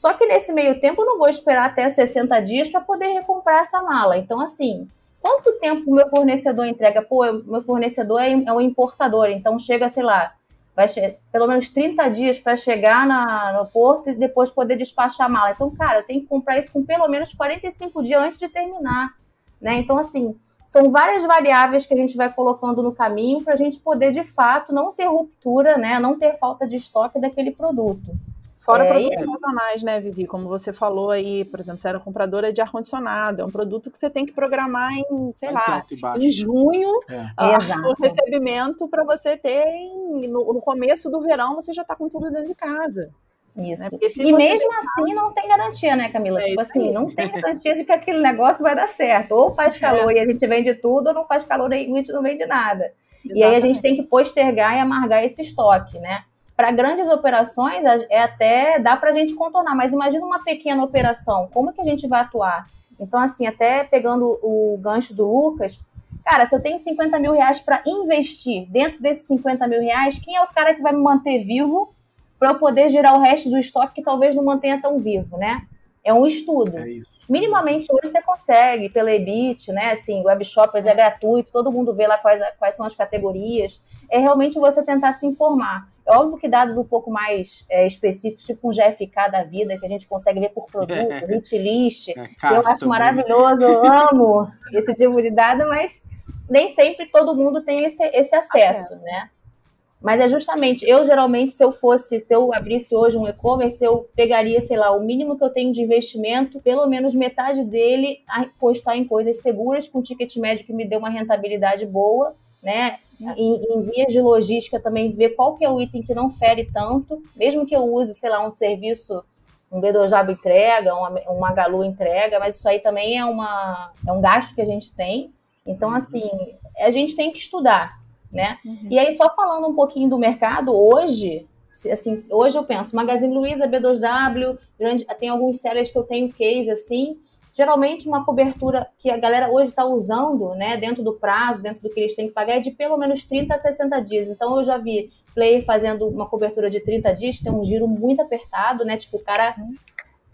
S4: Só que nesse meio tempo eu não vou esperar até 60 dias para poder recomprar essa mala. Então, assim, quanto tempo o meu fornecedor entrega? Pô, meu fornecedor é, é um importador, então chega, sei lá, vai pelo menos 30 dias para chegar na, no porto e depois poder despachar a mala. Então, cara, eu tenho que comprar isso com pelo menos 45 dias antes de terminar. Né? Então, assim, são várias variáveis que a gente vai colocando no caminho para a gente poder, de fato, não ter ruptura, né? não ter falta de estoque daquele produto.
S5: Fora é, produtos é. sazonais, né, Vivi? Como você falou aí, por exemplo, você era compradora de ar-condicionado. É um produto que você tem que programar em, sei lá, em junho, é. uh, o recebimento para você ter em, no, no, começo do verão, você já está com tudo dentro de casa.
S4: Isso. Né? E mesmo assim não tem garantia, né, Camila? É tipo assim, não tem garantia de que aquele negócio vai dar certo. Ou faz calor é. e a gente vende tudo, ou não faz calor e a gente não vende nada. Exatamente. E aí a gente tem que postergar e amargar esse estoque, né? Para grandes operações, é até dá para a gente contornar, mas imagina uma pequena operação, como que a gente vai atuar? Então, assim, até pegando o gancho do Lucas, cara, se eu tenho 50 mil reais para investir dentro desses 50 mil reais, quem é o cara que vai me manter vivo para eu poder gerar o resto do estoque que talvez não mantenha tão vivo, né? É um estudo. É Minimamente hoje você consegue pela Ebit, né? Assim, web shoppers é gratuito, todo mundo vê lá quais, quais são as categorias. É realmente você tentar se informar. É óbvio que dados um pouco mais é, específicos, tipo um GFK da vida, que a gente consegue ver por produto, hit list, é, eu acho maravilhoso, eu amo esse tipo de dado, mas nem sempre todo mundo tem esse, esse acesso, né? Mas é justamente, eu geralmente, se eu fosse, se eu abrisse hoje um e-commerce, eu pegaria, sei lá, o mínimo que eu tenho de investimento, pelo menos metade dele, apostar em coisas seguras, com ticket médio que me dê uma rentabilidade boa, né? Em, em, vias de logística também ver qual que é o item que não fere tanto, mesmo que eu use, sei lá, um serviço, um B2W entrega, uma, um Magalu entrega, mas isso aí também é, uma, é um gasto que a gente tem. Então, uhum. assim, a gente tem que estudar, né? Uhum. E aí, só falando um pouquinho do mercado, hoje, assim, hoje eu penso, Magazine Luiza, B2W, grande, tem alguns sellers que eu tenho case assim, geralmente uma cobertura que a galera hoje está usando, né, dentro do prazo, dentro do que eles têm que pagar, é de pelo menos 30 a 60 dias. Então eu já vi player fazendo uma cobertura de 30 dias, tem um giro muito apertado, né? Tipo, o cara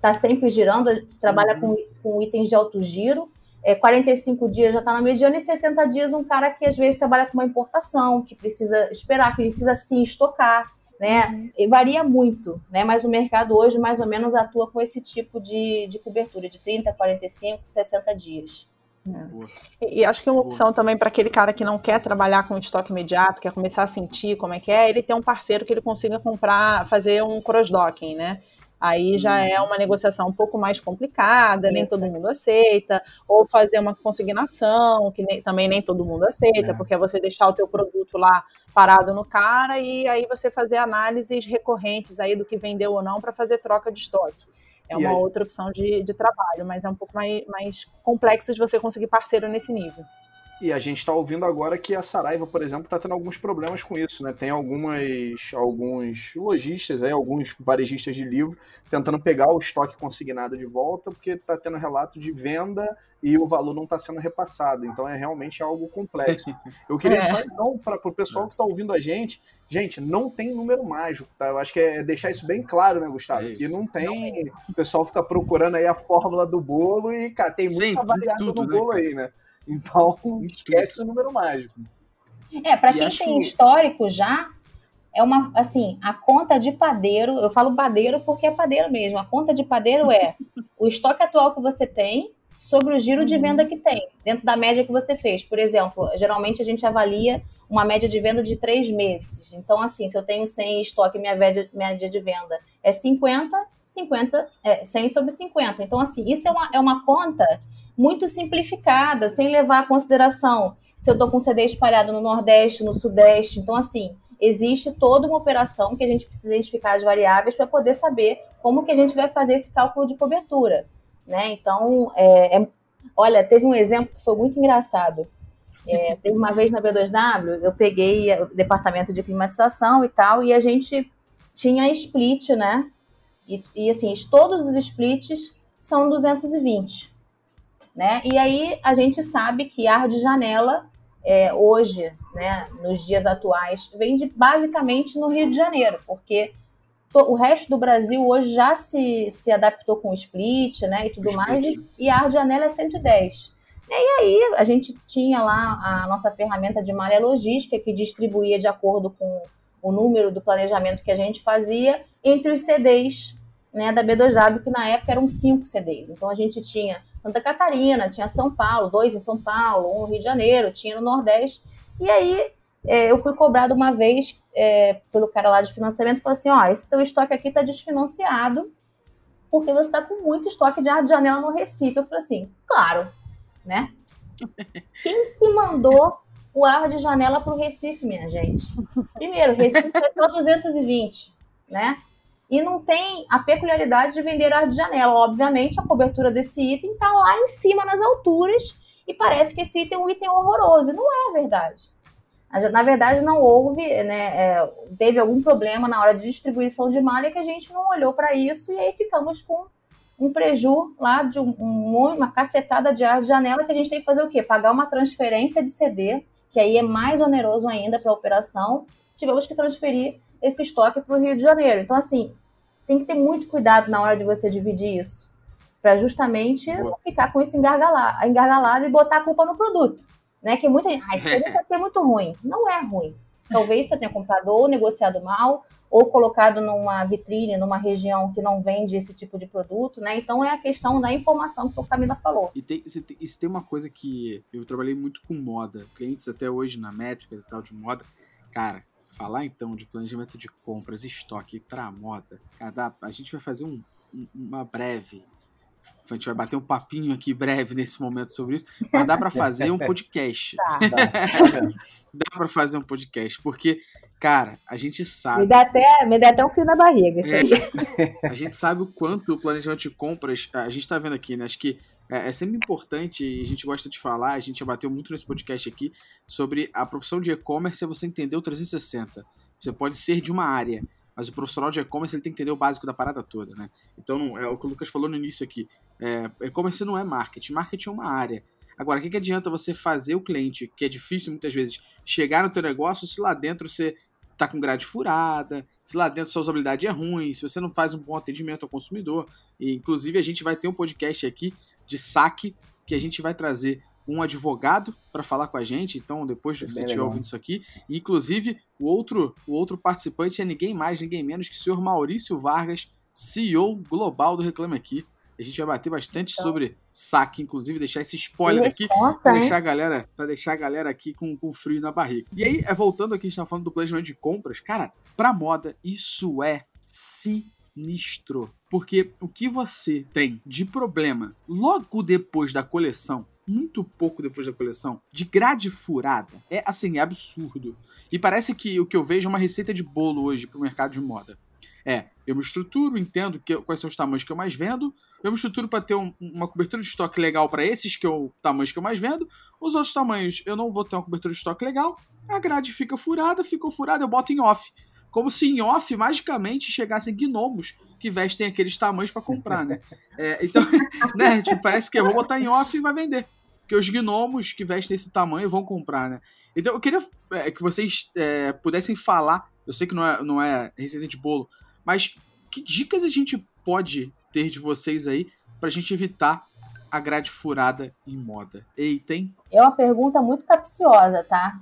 S4: tá sempre girando, trabalha uhum. com, com itens de alto giro. É, 45 dias já está na mediana e 60 dias um cara que às vezes trabalha com uma importação, que precisa esperar, que precisa sim estocar né? Uhum. E varia muito, né? Mas o mercado hoje mais ou menos atua com esse tipo de, de cobertura, de 30, 45, 60 dias.
S5: É. E, e, acho que uma opção Boa. também para aquele cara que não quer trabalhar com estoque imediato, quer começar a sentir como é que é, ele tem um parceiro que ele consiga comprar, fazer um cross-docking, né? Aí já é uhum. uma negociação um pouco mais complicada, nem todo mundo aceita, ou fazer uma consignação, que nem, também nem todo mundo aceita, é. porque é você deixar o teu produto lá parado no cara e aí você fazer análises recorrentes aí do que vendeu ou não para fazer troca de estoque. É uma outra opção de, de trabalho, mas é um pouco mais, mais complexo de você conseguir parceiro nesse nível.
S3: E a gente está ouvindo agora que a Saraiva, por exemplo, está tendo alguns problemas com isso, né? Tem algumas, alguns lojistas, aí, alguns varejistas de livro tentando pegar o estoque consignado de volta, porque está tendo relato de venda e o valor não está sendo repassado. Então é realmente algo complexo. Eu queria é. só, então, para o pessoal que está ouvindo a gente, gente, não tem número mágico, tá? Eu acho que é deixar isso bem claro, né, Gustavo? É que não tem. Não. O pessoal fica procurando aí a fórmula do bolo e, cara, tem muita variável no né, bolo aí, né? Então, esquece o número mágico.
S4: É, para quem acho... tem histórico já, é uma, assim, a conta de padeiro, eu falo padeiro porque é padeiro mesmo. A conta de padeiro é o estoque atual que você tem sobre o giro de uhum. venda que tem, dentro da média que você fez. Por exemplo, geralmente a gente avalia uma média de venda de três meses. Então, assim, se eu tenho 100 em estoque, minha média, média de venda é 50, 50, é, 100 sobre 50. Então, assim, isso é uma, é uma conta muito simplificada, sem levar a consideração se eu estou com CD espalhado no Nordeste, no Sudeste. Então, assim, existe toda uma operação que a gente precisa identificar as variáveis para poder saber como que a gente vai fazer esse cálculo de cobertura. Né? Então, é, é, olha, teve um exemplo que foi muito engraçado. É, teve uma vez na B2W, eu peguei o departamento de climatização e tal, e a gente tinha split, né? E, e assim, todos os splits são 220 né? E aí a gente sabe que ar de janela é, hoje, né, nos dias atuais, vende basicamente no Rio de Janeiro, porque o resto do Brasil hoje já se, se adaptou com o split, né, e tudo split. mais, e, e ar de janela é 110. E aí a gente tinha lá a nossa ferramenta de malha logística que distribuía de acordo com o número do planejamento que a gente fazia entre os CDs né, da B2W, que na época eram cinco CDs. Então a gente tinha Santa Catarina, tinha São Paulo, dois em São Paulo, um no Rio de Janeiro, tinha no Nordeste. E aí é, eu fui cobrado uma vez é, pelo cara lá de financiamento falou assim: ó, esse teu estoque aqui tá desfinanciado porque você está com muito estoque de ar de janela no Recife. Eu falei assim, claro, né? Quem que mandou o ar de janela para o Recife, minha gente? Primeiro, Recife é só 220, né? E não tem a peculiaridade de vender ar de janela. Obviamente, a cobertura desse item está lá em cima nas alturas e parece que esse item é um item horroroso. Não é verdade. Na verdade, não houve, né? É, teve algum problema na hora de distribuição de malha que a gente não olhou para isso e aí ficamos com um preju lá de um, uma cacetada de ar de janela que a gente tem que fazer o quê? Pagar uma transferência de CD, que aí é mais oneroso ainda para a operação. Tivemos que transferir esse estoque para o Rio de Janeiro. Então, assim, tem que ter muito cuidado na hora de você dividir isso, para justamente Boa. não ficar com isso engargalado, engargalado e botar a culpa no produto. Né? Que muita gente, ah, esse produto aqui é muito ruim. Não é ruim. Talvez você tenha comprado ou negociado mal, ou colocado numa vitrine, numa região que não vende esse tipo de produto, né? Então é a questão da informação que o Camila falou.
S1: E tem, isso, isso tem uma coisa que eu trabalhei muito com moda, clientes até hoje na métricas e tal de moda. Cara, falar então de planejamento de compras, estoque para moda, cada, a gente vai fazer um, uma breve. A gente vai bater um papinho aqui breve nesse momento sobre isso, mas dá para fazer um podcast. Tá. dá para fazer um podcast, porque, cara, a gente sabe.
S4: Me dá até, me dá até um fio na barriga. Isso é,
S1: aí. A gente sabe o quanto o planejamento de compras. A gente tá vendo aqui, né? Acho que é, é, sempre importante, e a gente gosta de falar, a gente já bateu muito nesse podcast aqui, sobre a profissão de e-commerce é você entender o 360. Você pode ser de uma área, mas o profissional de e-commerce ele tem que entender o básico da parada toda, né? Então, é o que o Lucas falou no início aqui. É, e-commerce não é marketing, marketing é uma área. Agora, o que, que adianta você fazer o cliente, que é difícil muitas vezes, chegar no teu negócio se lá dentro você tá com grade furada, se lá dentro sua usabilidade é ruim, se você não faz um bom atendimento ao consumidor. E, inclusive, a gente vai ter um podcast aqui de saque que a gente vai trazer um advogado para falar com a gente. Então, depois de você estiver ouvindo isso aqui, inclusive o outro, o outro participante é ninguém mais, ninguém menos que o senhor Maurício Vargas, CEO global do Reclame Aqui. A gente vai bater bastante então, sobre saque, inclusive deixar esse spoiler aqui para deixar a galera, para deixar a galera aqui com, com frio na barriga. E aí, é, voltando aqui, a gente tá falando do planejamento de compras, cara, para moda isso é sinistro, porque o que você tem de problema logo depois da coleção muito pouco depois da coleção, de grade furada. É assim, é absurdo. E parece que o que eu vejo é uma receita de bolo hoje pro mercado de moda. É, eu me estruturo, entendo que, quais são os tamanhos que eu mais vendo, eu me estruturo para ter um, uma cobertura de estoque legal para esses que eu, tamanhos que eu mais vendo, os outros tamanhos eu não vou ter uma cobertura de estoque legal, a grade fica furada, ficou furada, eu boto em off. Como se em off magicamente chegassem gnomos que vestem aqueles tamanhos para comprar, né? É, então, né, tipo, parece que eu vou botar em off e vai vender que os gnomos que vestem esse tamanho vão comprar, né? Então eu queria é, que vocês é, pudessem falar, eu sei que não é, não é receita de bolo, mas que dicas a gente pode ter de vocês aí pra gente evitar a grade furada em moda? Eita, hein?
S4: É uma pergunta muito capciosa, tá?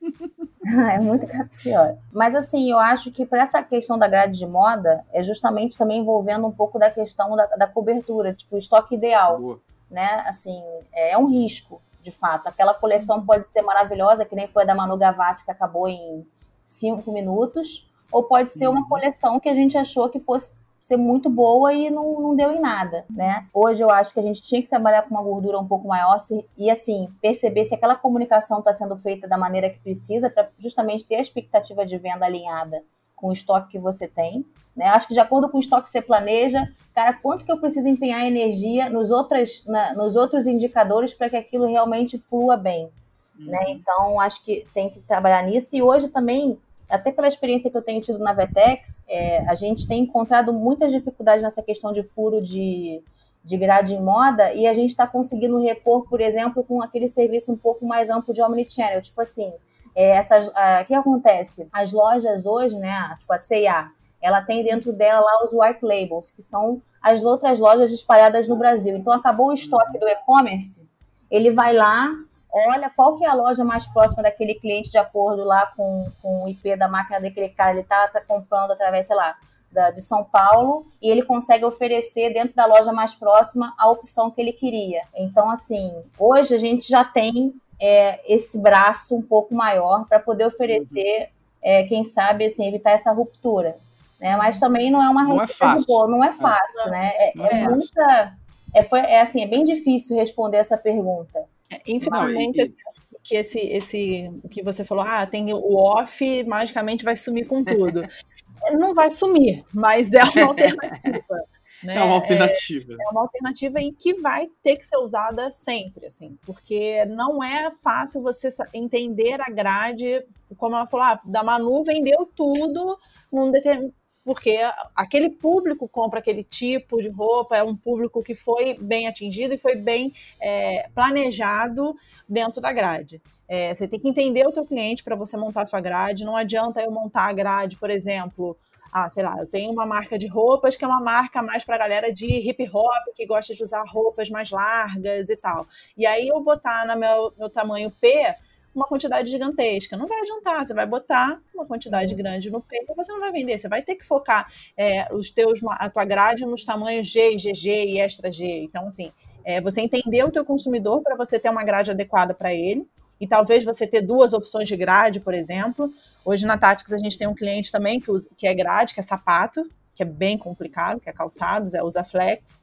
S4: é muito capciosa. Mas assim, eu acho que para essa questão da grade de moda é justamente também envolvendo um pouco da questão da, da cobertura, tipo, o estoque ideal. Boa né? Assim, é um risco, de fato. Aquela coleção pode ser maravilhosa, que nem foi a da Manu Gavassi, que acabou em cinco minutos, ou pode ser uma uhum. coleção que a gente achou que fosse ser muito boa e não, não deu em nada, né? Hoje eu acho que a gente tinha que trabalhar com uma gordura um pouco maior se, e, assim, perceber se aquela comunicação está sendo feita da maneira que precisa para justamente ter a expectativa de venda alinhada com o estoque que você tem. Né? Acho que de acordo com o estoque que você planeja, cara, quanto que eu preciso empenhar energia nos, outras, na, nos outros indicadores para que aquilo realmente flua bem. Né? Uhum. Né? Então, acho que tem que trabalhar nisso. E hoje também, até pela experiência que eu tenho tido na Vetex, é, a gente tem encontrado muitas dificuldades nessa questão de furo de, de grade em moda e a gente está conseguindo repor, por exemplo, com aquele serviço um pouco mais amplo de omnichannel. Tipo assim, é, essas, o que acontece? As lojas hoje, né, tipo a C&A, ela tem dentro dela lá os white labels, que são as outras lojas espalhadas no Brasil. Então, acabou o estoque do e-commerce, ele vai lá, olha qual que é a loja mais próxima daquele cliente de acordo lá com, com o IP da máquina daquele cara, ele tá, tá comprando através, sei lá, da, de São Paulo, e ele consegue oferecer dentro da loja mais próxima a opção que ele queria. Então, assim, hoje a gente já tem é, esse braço um pouco maior para poder oferecer, é, quem sabe, assim, evitar essa ruptura. Né? Mas também não é uma
S1: não é fácil.
S4: Boa, não é fácil, é. né? É, é, é muita. É, foi, é assim, é bem difícil responder essa pergunta.
S5: É, infelizmente, não, que esse, esse, o que você falou, ah, tem o off, magicamente vai sumir com tudo. não vai sumir, mas é uma alternativa.
S1: Né? É uma alternativa.
S5: É, é, uma alternativa e que vai ter que ser usada sempre, assim, porque não é fácil você entender a grade, como ela falou, ah, da Manu vendeu tudo num determinado porque aquele público compra aquele tipo de roupa, é um público que foi bem atingido e foi bem é, planejado dentro da grade. É, você tem que entender o teu cliente para você montar a sua grade. Não adianta eu montar a grade, por exemplo, ah, sei lá, eu tenho uma marca de roupas que é uma marca mais para galera de hip hop, que gosta de usar roupas mais largas e tal. E aí eu botar no meu, meu tamanho P uma quantidade gigantesca. Não vai adiantar, você vai botar uma quantidade uhum. grande no P e você não vai vender. Você vai ter que focar é, os teus, a tua grade nos tamanhos G, GG e extra G. Então, assim, é, você entender o teu consumidor para você ter uma grade adequada para ele. E talvez você ter duas opções de grade, por exemplo, Hoje na Táticos a gente tem um cliente também que, usa, que é grade, que é sapato, que é bem complicado, que é calçados, é usa flex.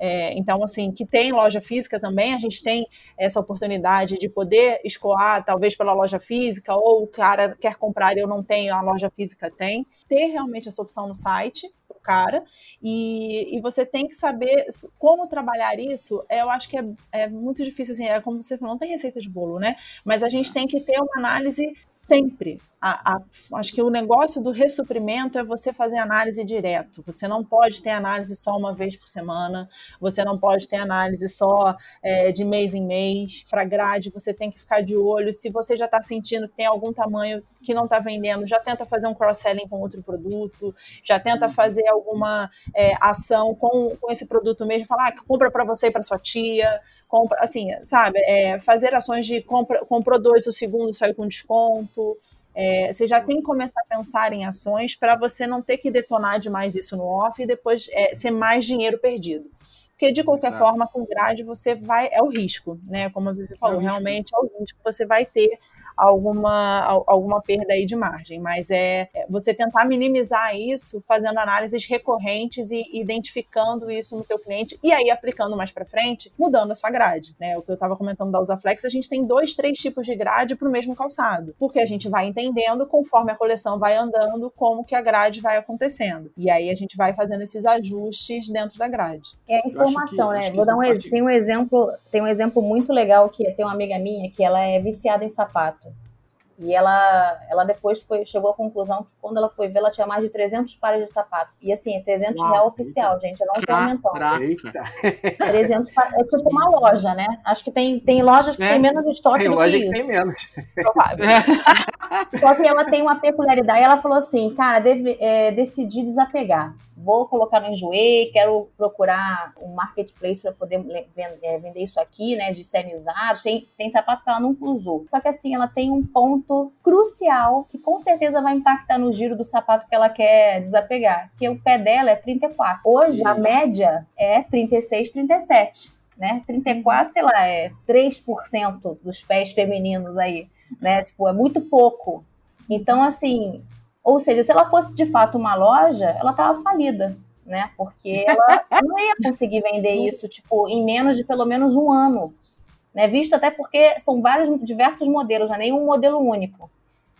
S5: É, então, assim, que tem loja física também, a gente tem essa oportunidade de poder escoar, talvez pela loja física, ou o cara quer comprar e eu não tenho, a loja física tem. Ter realmente essa opção no site, o cara, e, e você tem que saber como trabalhar isso. Eu acho que é, é muito difícil, assim, é como você falou, não tem receita de bolo, né? Mas a gente tem que ter uma análise sempre. A, a, acho que o negócio do ressuprimento é você fazer análise direto. Você não pode ter análise só uma vez por semana, você não pode ter análise só é, de mês em mês. Para grade, você tem que ficar de olho. Se você já está sentindo que tem algum tamanho que não está vendendo, já tenta fazer um cross-selling com outro produto, já tenta fazer alguma é, ação com, com esse produto mesmo, falar, ah, compra para você e para sua tia, compra, assim, sabe? É, fazer ações de compra, comprou dois, o segundo saiu com desconto. É, você já tem que começar a pensar em ações para você não ter que detonar demais isso no off e depois é, ser mais dinheiro perdido. Porque, de qualquer Exato. forma, com grade, você vai. É o risco, né? Como a Vivi falou, é realmente é o risco. Você vai ter alguma, alguma perda aí de margem, mas é, é você tentar minimizar isso fazendo análises recorrentes e identificando isso no teu cliente e aí aplicando mais para frente, mudando a sua grade, né? O que eu estava comentando da Usaflex, a gente tem dois, três tipos de grade para o mesmo calçado, porque a gente vai entendendo conforme a coleção vai andando como que a grade vai acontecendo e aí a gente vai fazendo esses ajustes dentro da grade.
S4: É a informação, que, né? Vou dar um, tem um exemplo, tem um exemplo muito legal que tem uma amiga minha que ela é viciada em sapato. E ela, ela depois foi, chegou à conclusão que quando ela foi ver, ela tinha mais de 300 pares de sapatos. E assim, é 300 Uau, real oficial, eita. gente. Eu não tô aumentando. 300 É tipo uma loja, né? Acho que tem, tem lojas que é. tem menos estoque tem do loja que, que
S3: isso. tem menos.
S4: Só que ela tem uma peculiaridade. Ela falou assim, cara, deve, é, decidi desapegar vou colocar no Enjoei, quero procurar um marketplace para poder é, vender isso aqui, né, de semi-usados. Tem, tem sapato que ela nunca usou. Só que assim, ela tem um ponto crucial que com certeza vai impactar no giro do sapato que ela quer desapegar, que o pé dela é 34. Hoje, a média é 36, 37. Né? 34, sei lá, é 3% dos pés femininos aí, né? Tipo, é muito pouco. Então, assim, ou seja, se ela fosse de fato uma loja, ela estava falida, né? Porque ela não ia conseguir vender isso, tipo, em menos de pelo menos um ano. Né? Visto até porque são vários, diversos modelos, não é nenhum modelo único.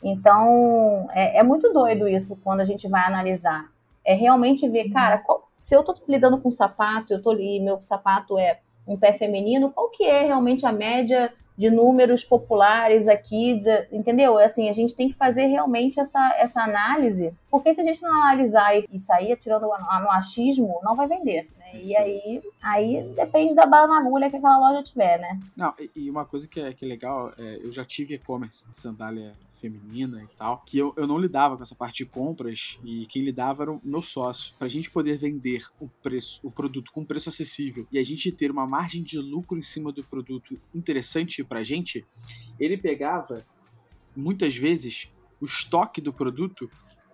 S4: Então, é, é, muito doido isso quando a gente vai analisar. É realmente ver, cara, qual, se eu estou lidando com sapato, eu tô ali, meu sapato é um pé feminino, qual que é realmente a média de números populares aqui, de, entendeu? Assim, a gente tem que fazer realmente essa, essa análise, porque se a gente não analisar e, e sair atirando no achismo, não vai vender. Né? E aí, aí depende da bala na agulha que aquela loja tiver, né?
S1: Não, e uma coisa que é, que é legal, é, eu já tive e-commerce, sandália feminina e tal, que eu, eu não lidava com essa parte de compras e quem lidava era o meu sócio. Pra gente poder vender o preço, o produto com preço acessível e a gente ter uma margem de lucro em cima do produto interessante pra gente, ele pegava muitas vezes o estoque do produto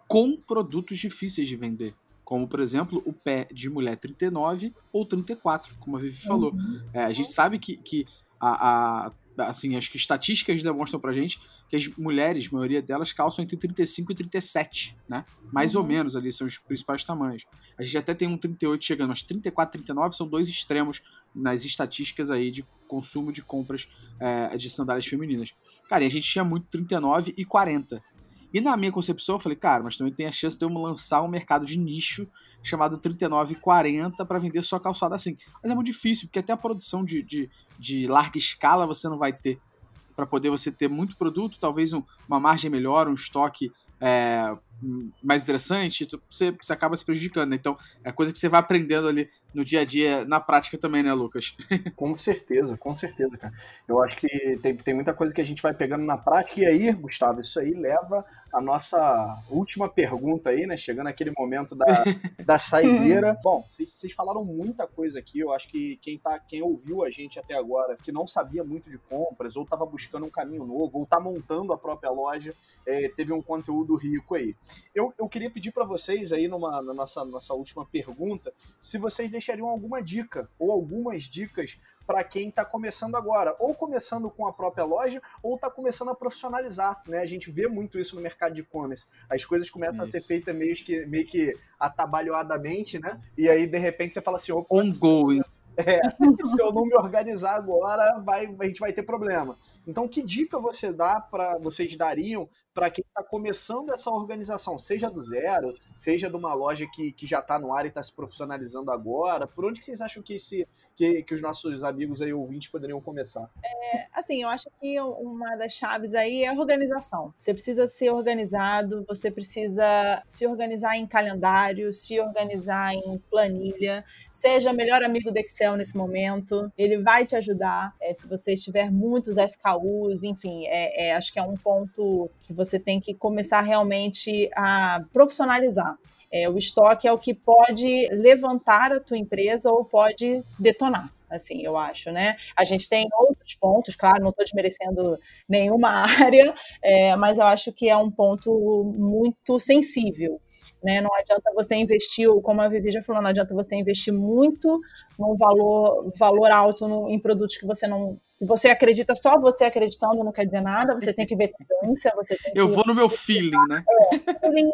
S1: com produtos difíceis de vender. Como, por exemplo, o pé de mulher 39 ou 34, como a Vivi falou. Uhum. É, a gente sabe que, que a, a assim, acho que estatísticas demonstram pra gente que as mulheres, a maioria delas, calçam entre 35 e 37, né? Mais uhum. ou menos ali são os principais tamanhos. A gente até tem um 38 chegando, mas 34 39 são dois extremos nas estatísticas aí de consumo de compras é, de sandálias femininas. Cara, e a gente tinha muito 39 e 40. E na minha concepção, eu falei, cara, mas também tem a chance de eu lançar um mercado de nicho chamado 3940 para vender só calçada assim. Mas é muito difícil, porque até a produção de, de, de larga escala você não vai ter. Para poder você ter muito produto, talvez um, uma margem melhor, um estoque é, mais interessante, você, você acaba se prejudicando. Né? Então, é coisa que você vai aprendendo ali no dia a dia, na prática também, né, Lucas?
S3: com certeza, com certeza, cara. Eu acho que tem, tem muita coisa que a gente vai pegando na prática, e aí, Gustavo, isso aí leva a nossa última pergunta aí, né? Chegando aquele momento da, da saideira. Bom, vocês falaram muita coisa aqui, eu acho que quem, tá, quem ouviu a gente até agora, que não sabia muito de compras, ou estava buscando um caminho novo, ou está montando a própria loja, é, teve um conteúdo rico aí. Eu, eu queria pedir para vocês aí, numa, na nossa, nossa última pergunta, se vocês deixariam alguma dica ou algumas dicas para quem está começando agora, ou começando com a própria loja, ou está começando a profissionalizar, né? A gente vê muito isso no mercado de e-commerce. As coisas começam isso. a ser feitas meio que, meio que atabalhoadamente, né? E aí, de repente, você fala assim...
S1: Ongoing.
S3: É, se eu não me organizar agora, vai, a gente vai ter problema. Então, que dica você dá para vocês dariam para quem está começando essa organização, seja do zero, seja de uma loja que, que já está no ar e está se profissionalizando agora? Por onde que vocês acham que, esse, que, que os nossos amigos aí ouvintes poderiam começar?
S5: É, assim, eu acho que uma das chaves aí é a organização. Você precisa ser organizado, você precisa se organizar em calendário, se organizar em planilha. Seja melhor amigo do Excel nesse momento, ele vai te ajudar. É, se você tiver muitos SKUs, enfim, é, é, acho que é um ponto que você você tem que começar realmente a profissionalizar. É, o estoque é o que pode levantar a tua empresa ou pode detonar assim, eu acho, né? A gente tem outros pontos, claro, não estou desmerecendo nenhuma área, é, mas eu acho que é um ponto muito sensível. Né? Não adianta você investir, como a Vivi já falou, não adianta você investir muito num valor, valor alto no, em produtos que você não você acredita só você acreditando não quer dizer nada, você tem que ver tendência, você tem
S1: Eu vou no meu feeling, né?
S5: É, feeling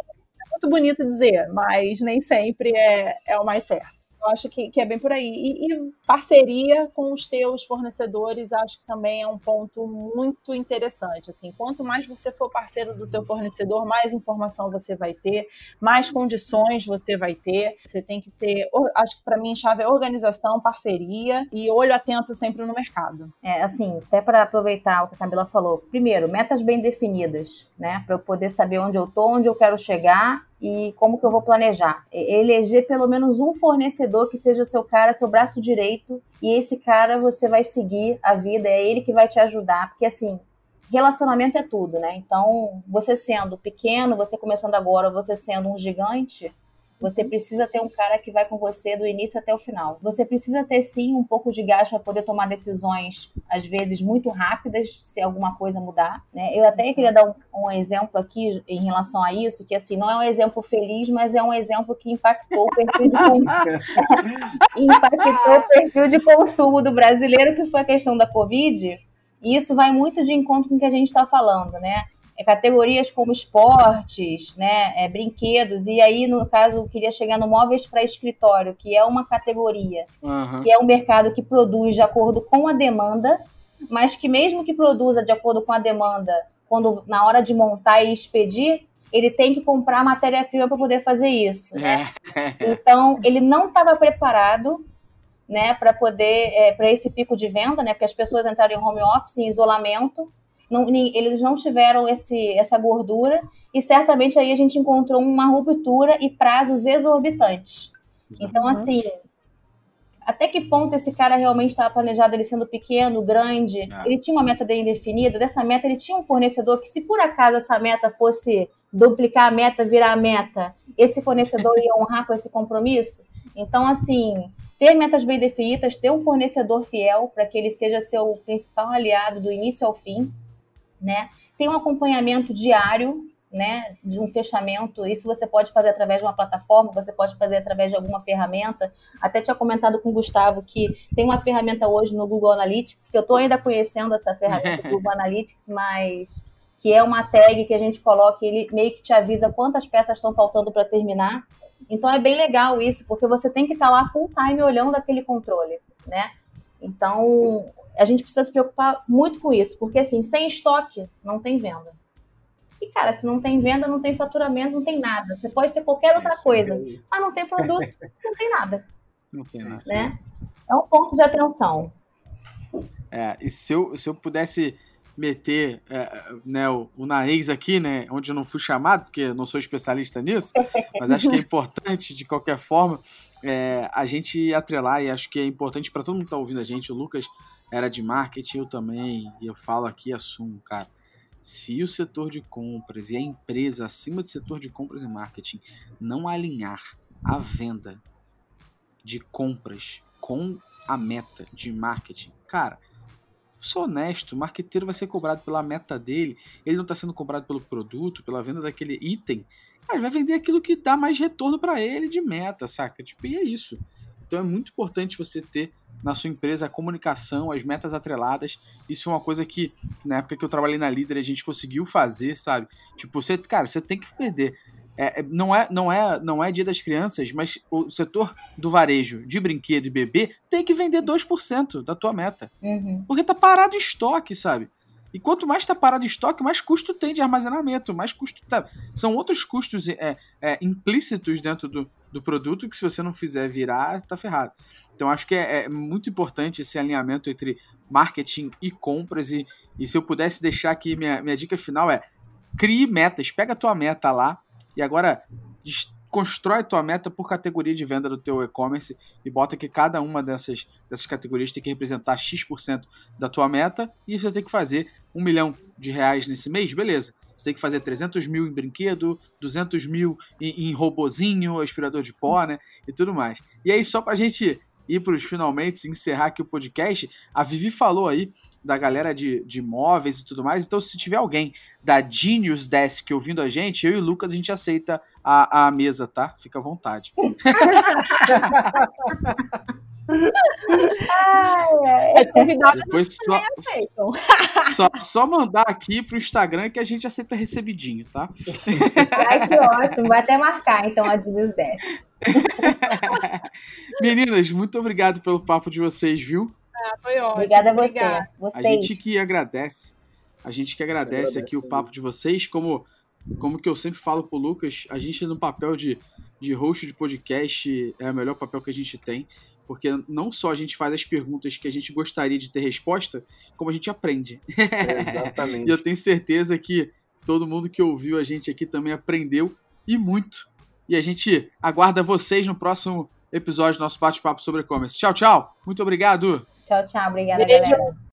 S5: muito bonito dizer, mas nem sempre é, é o mais certo. Eu acho que, que é bem por aí. E, e, parceria com os teus fornecedores, acho que também é um ponto muito interessante. Assim, quanto mais você for parceiro do teu fornecedor, mais informação você vai ter, mais condições você vai ter. Você tem que ter, acho que para mim chave é organização, parceria e olho atento sempre no mercado.
S4: É, assim, até para aproveitar o que a Camila falou. Primeiro, metas bem definidas, né, para eu poder saber onde eu tô, onde eu quero chegar e como que eu vou planejar? Eleger pelo menos um fornecedor que seja o seu cara, seu braço direito, e esse cara você vai seguir a vida, é ele que vai te ajudar, porque assim, relacionamento é tudo, né? Então, você sendo pequeno, você começando agora, você sendo um gigante, você precisa ter um cara que vai com você do início até o final. Você precisa ter sim um pouco de gás para poder tomar decisões, às vezes muito rápidas, se alguma coisa mudar. Né? Eu até queria dar um, um, exemplo aqui em relação a isso, que assim não é um exemplo feliz, mas é um exemplo que impactou o perfil de impactou o perfil de consumo do brasileiro, que foi a questão da Covid. E isso vai muito de encontro com o que a gente está falando, né? É, categorias como esportes, né, é, brinquedos, e aí, no caso, eu queria chegar no móveis para escritório, que é uma categoria, uhum. que é um mercado que produz de acordo com a demanda, mas que mesmo que produza de acordo com a demanda, quando na hora de montar e expedir, ele tem que comprar matéria-prima para poder fazer isso. Né? É. Então, ele não estava preparado né, para poder, é, para esse pico de venda, né, porque as pessoas entraram em home office, em isolamento, não, eles não tiveram esse, essa gordura e certamente aí a gente encontrou uma ruptura e prazos exorbitantes. Então, assim, até que ponto esse cara realmente estava planejado ele sendo pequeno, grande? É. Ele tinha uma meta bem definida. Dessa meta, ele tinha um fornecedor que, se por acaso essa meta fosse duplicar a meta, virar a meta, esse fornecedor ia honrar com esse compromisso? Então, assim, ter metas bem definidas, ter um fornecedor fiel para que ele seja seu principal aliado do início ao fim né? Tem um acompanhamento diário, né, de um fechamento. Isso você pode fazer através de uma plataforma, você pode fazer através de alguma ferramenta. Até tinha comentado com o Gustavo que tem uma ferramenta hoje no Google Analytics, que eu estou ainda conhecendo essa ferramenta do Google Analytics, mas que é uma tag que a gente coloca e ele meio que te avisa quantas peças estão faltando para terminar. Então é bem legal isso, porque você tem que estar tá lá full time olhando aquele controle, né? Então, a gente precisa se preocupar muito com isso, porque assim, sem estoque não tem venda. E, cara, se não tem venda, não tem faturamento, não tem nada. Você pode ter qualquer outra Isso, coisa, mas ah, não tem produto, não tem nada.
S1: Não tem nada.
S4: Né? É um ponto de atenção.
S1: É, e se eu, se eu pudesse meter é, né, o, o, nariz aqui, né, onde eu não fui chamado, porque eu não sou especialista nisso, mas acho que é importante, de qualquer forma, é, a gente atrelar, e acho que é importante para todo mundo que está ouvindo a gente, o Lucas era de marketing, eu também, e eu falo aqui assumo, cara. Se o setor de compras e a empresa acima do setor de compras e marketing não alinhar a venda de compras com a meta de marketing, cara, sou honesto, o marqueteiro vai ser cobrado pela meta dele, ele não está sendo cobrado pelo produto, pela venda daquele item, cara, ele vai vender aquilo que dá mais retorno para ele de meta, saca? Tipo, e é isso. Então é muito importante você ter na sua empresa a comunicação, as metas atreladas. Isso é uma coisa que, na época que eu trabalhei na Líder, a gente conseguiu fazer, sabe? Tipo, você, cara, você tem que perder. é, não, é, não, é, não é dia das crianças, mas o setor do varejo de brinquedo e bebê tem que vender 2% da tua meta.
S4: Uhum.
S1: Porque tá parado em estoque, sabe? E quanto mais tá parado em estoque, mais custo tem de armazenamento, mais custo. Tá... São outros custos é, é, implícitos dentro do, do produto que se você não fizer virar, tá ferrado. Então acho que é, é muito importante esse alinhamento entre marketing e compras. E, e se eu pudesse deixar aqui, minha, minha dica final é crie metas, pega a tua meta lá e agora constrói tua meta por categoria de venda do teu e-commerce e bota que cada uma dessas, dessas categorias tem que representar X% da tua meta e você tem que fazer um milhão de reais nesse mês, beleza. Você tem que fazer 300 mil em brinquedo, 200 mil em, em robozinho, aspirador de pó, né? E tudo mais. E aí, só pra gente ir para os finalmente encerrar aqui o podcast, a Vivi falou aí da galera de, de móveis e tudo mais. Então, se tiver alguém da Genius Desk ouvindo a gente, eu e o Lucas, a gente aceita a, a mesa, tá? Fica à vontade. Depois só, só, só, mandar aqui pro Instagram que a gente aceita recebidinho, tá?
S4: Ai, que ótimo. Vai até marcar, então, a Genius Desk.
S1: Meninas, muito obrigado pelo papo de vocês, viu?
S5: Ah, foi ótimo.
S4: Obrigada a você. Vocês.
S1: A gente que agradece. A gente que agradece aqui o papo de vocês. Como, como que eu sempre falo pro Lucas, a gente no papel de, de host de podcast é o melhor papel que a gente tem. Porque não só a gente faz as perguntas que a gente gostaria de ter resposta, como a gente aprende.
S3: É, exatamente.
S1: e eu tenho certeza que todo mundo que ouviu a gente aqui também aprendeu e muito. E a gente aguarda vocês no próximo episódio do nosso bate-papo sobre e-commerce. Tchau, tchau. Muito obrigado.
S4: Tchau, tchau. Obrigada, Beijo. galera.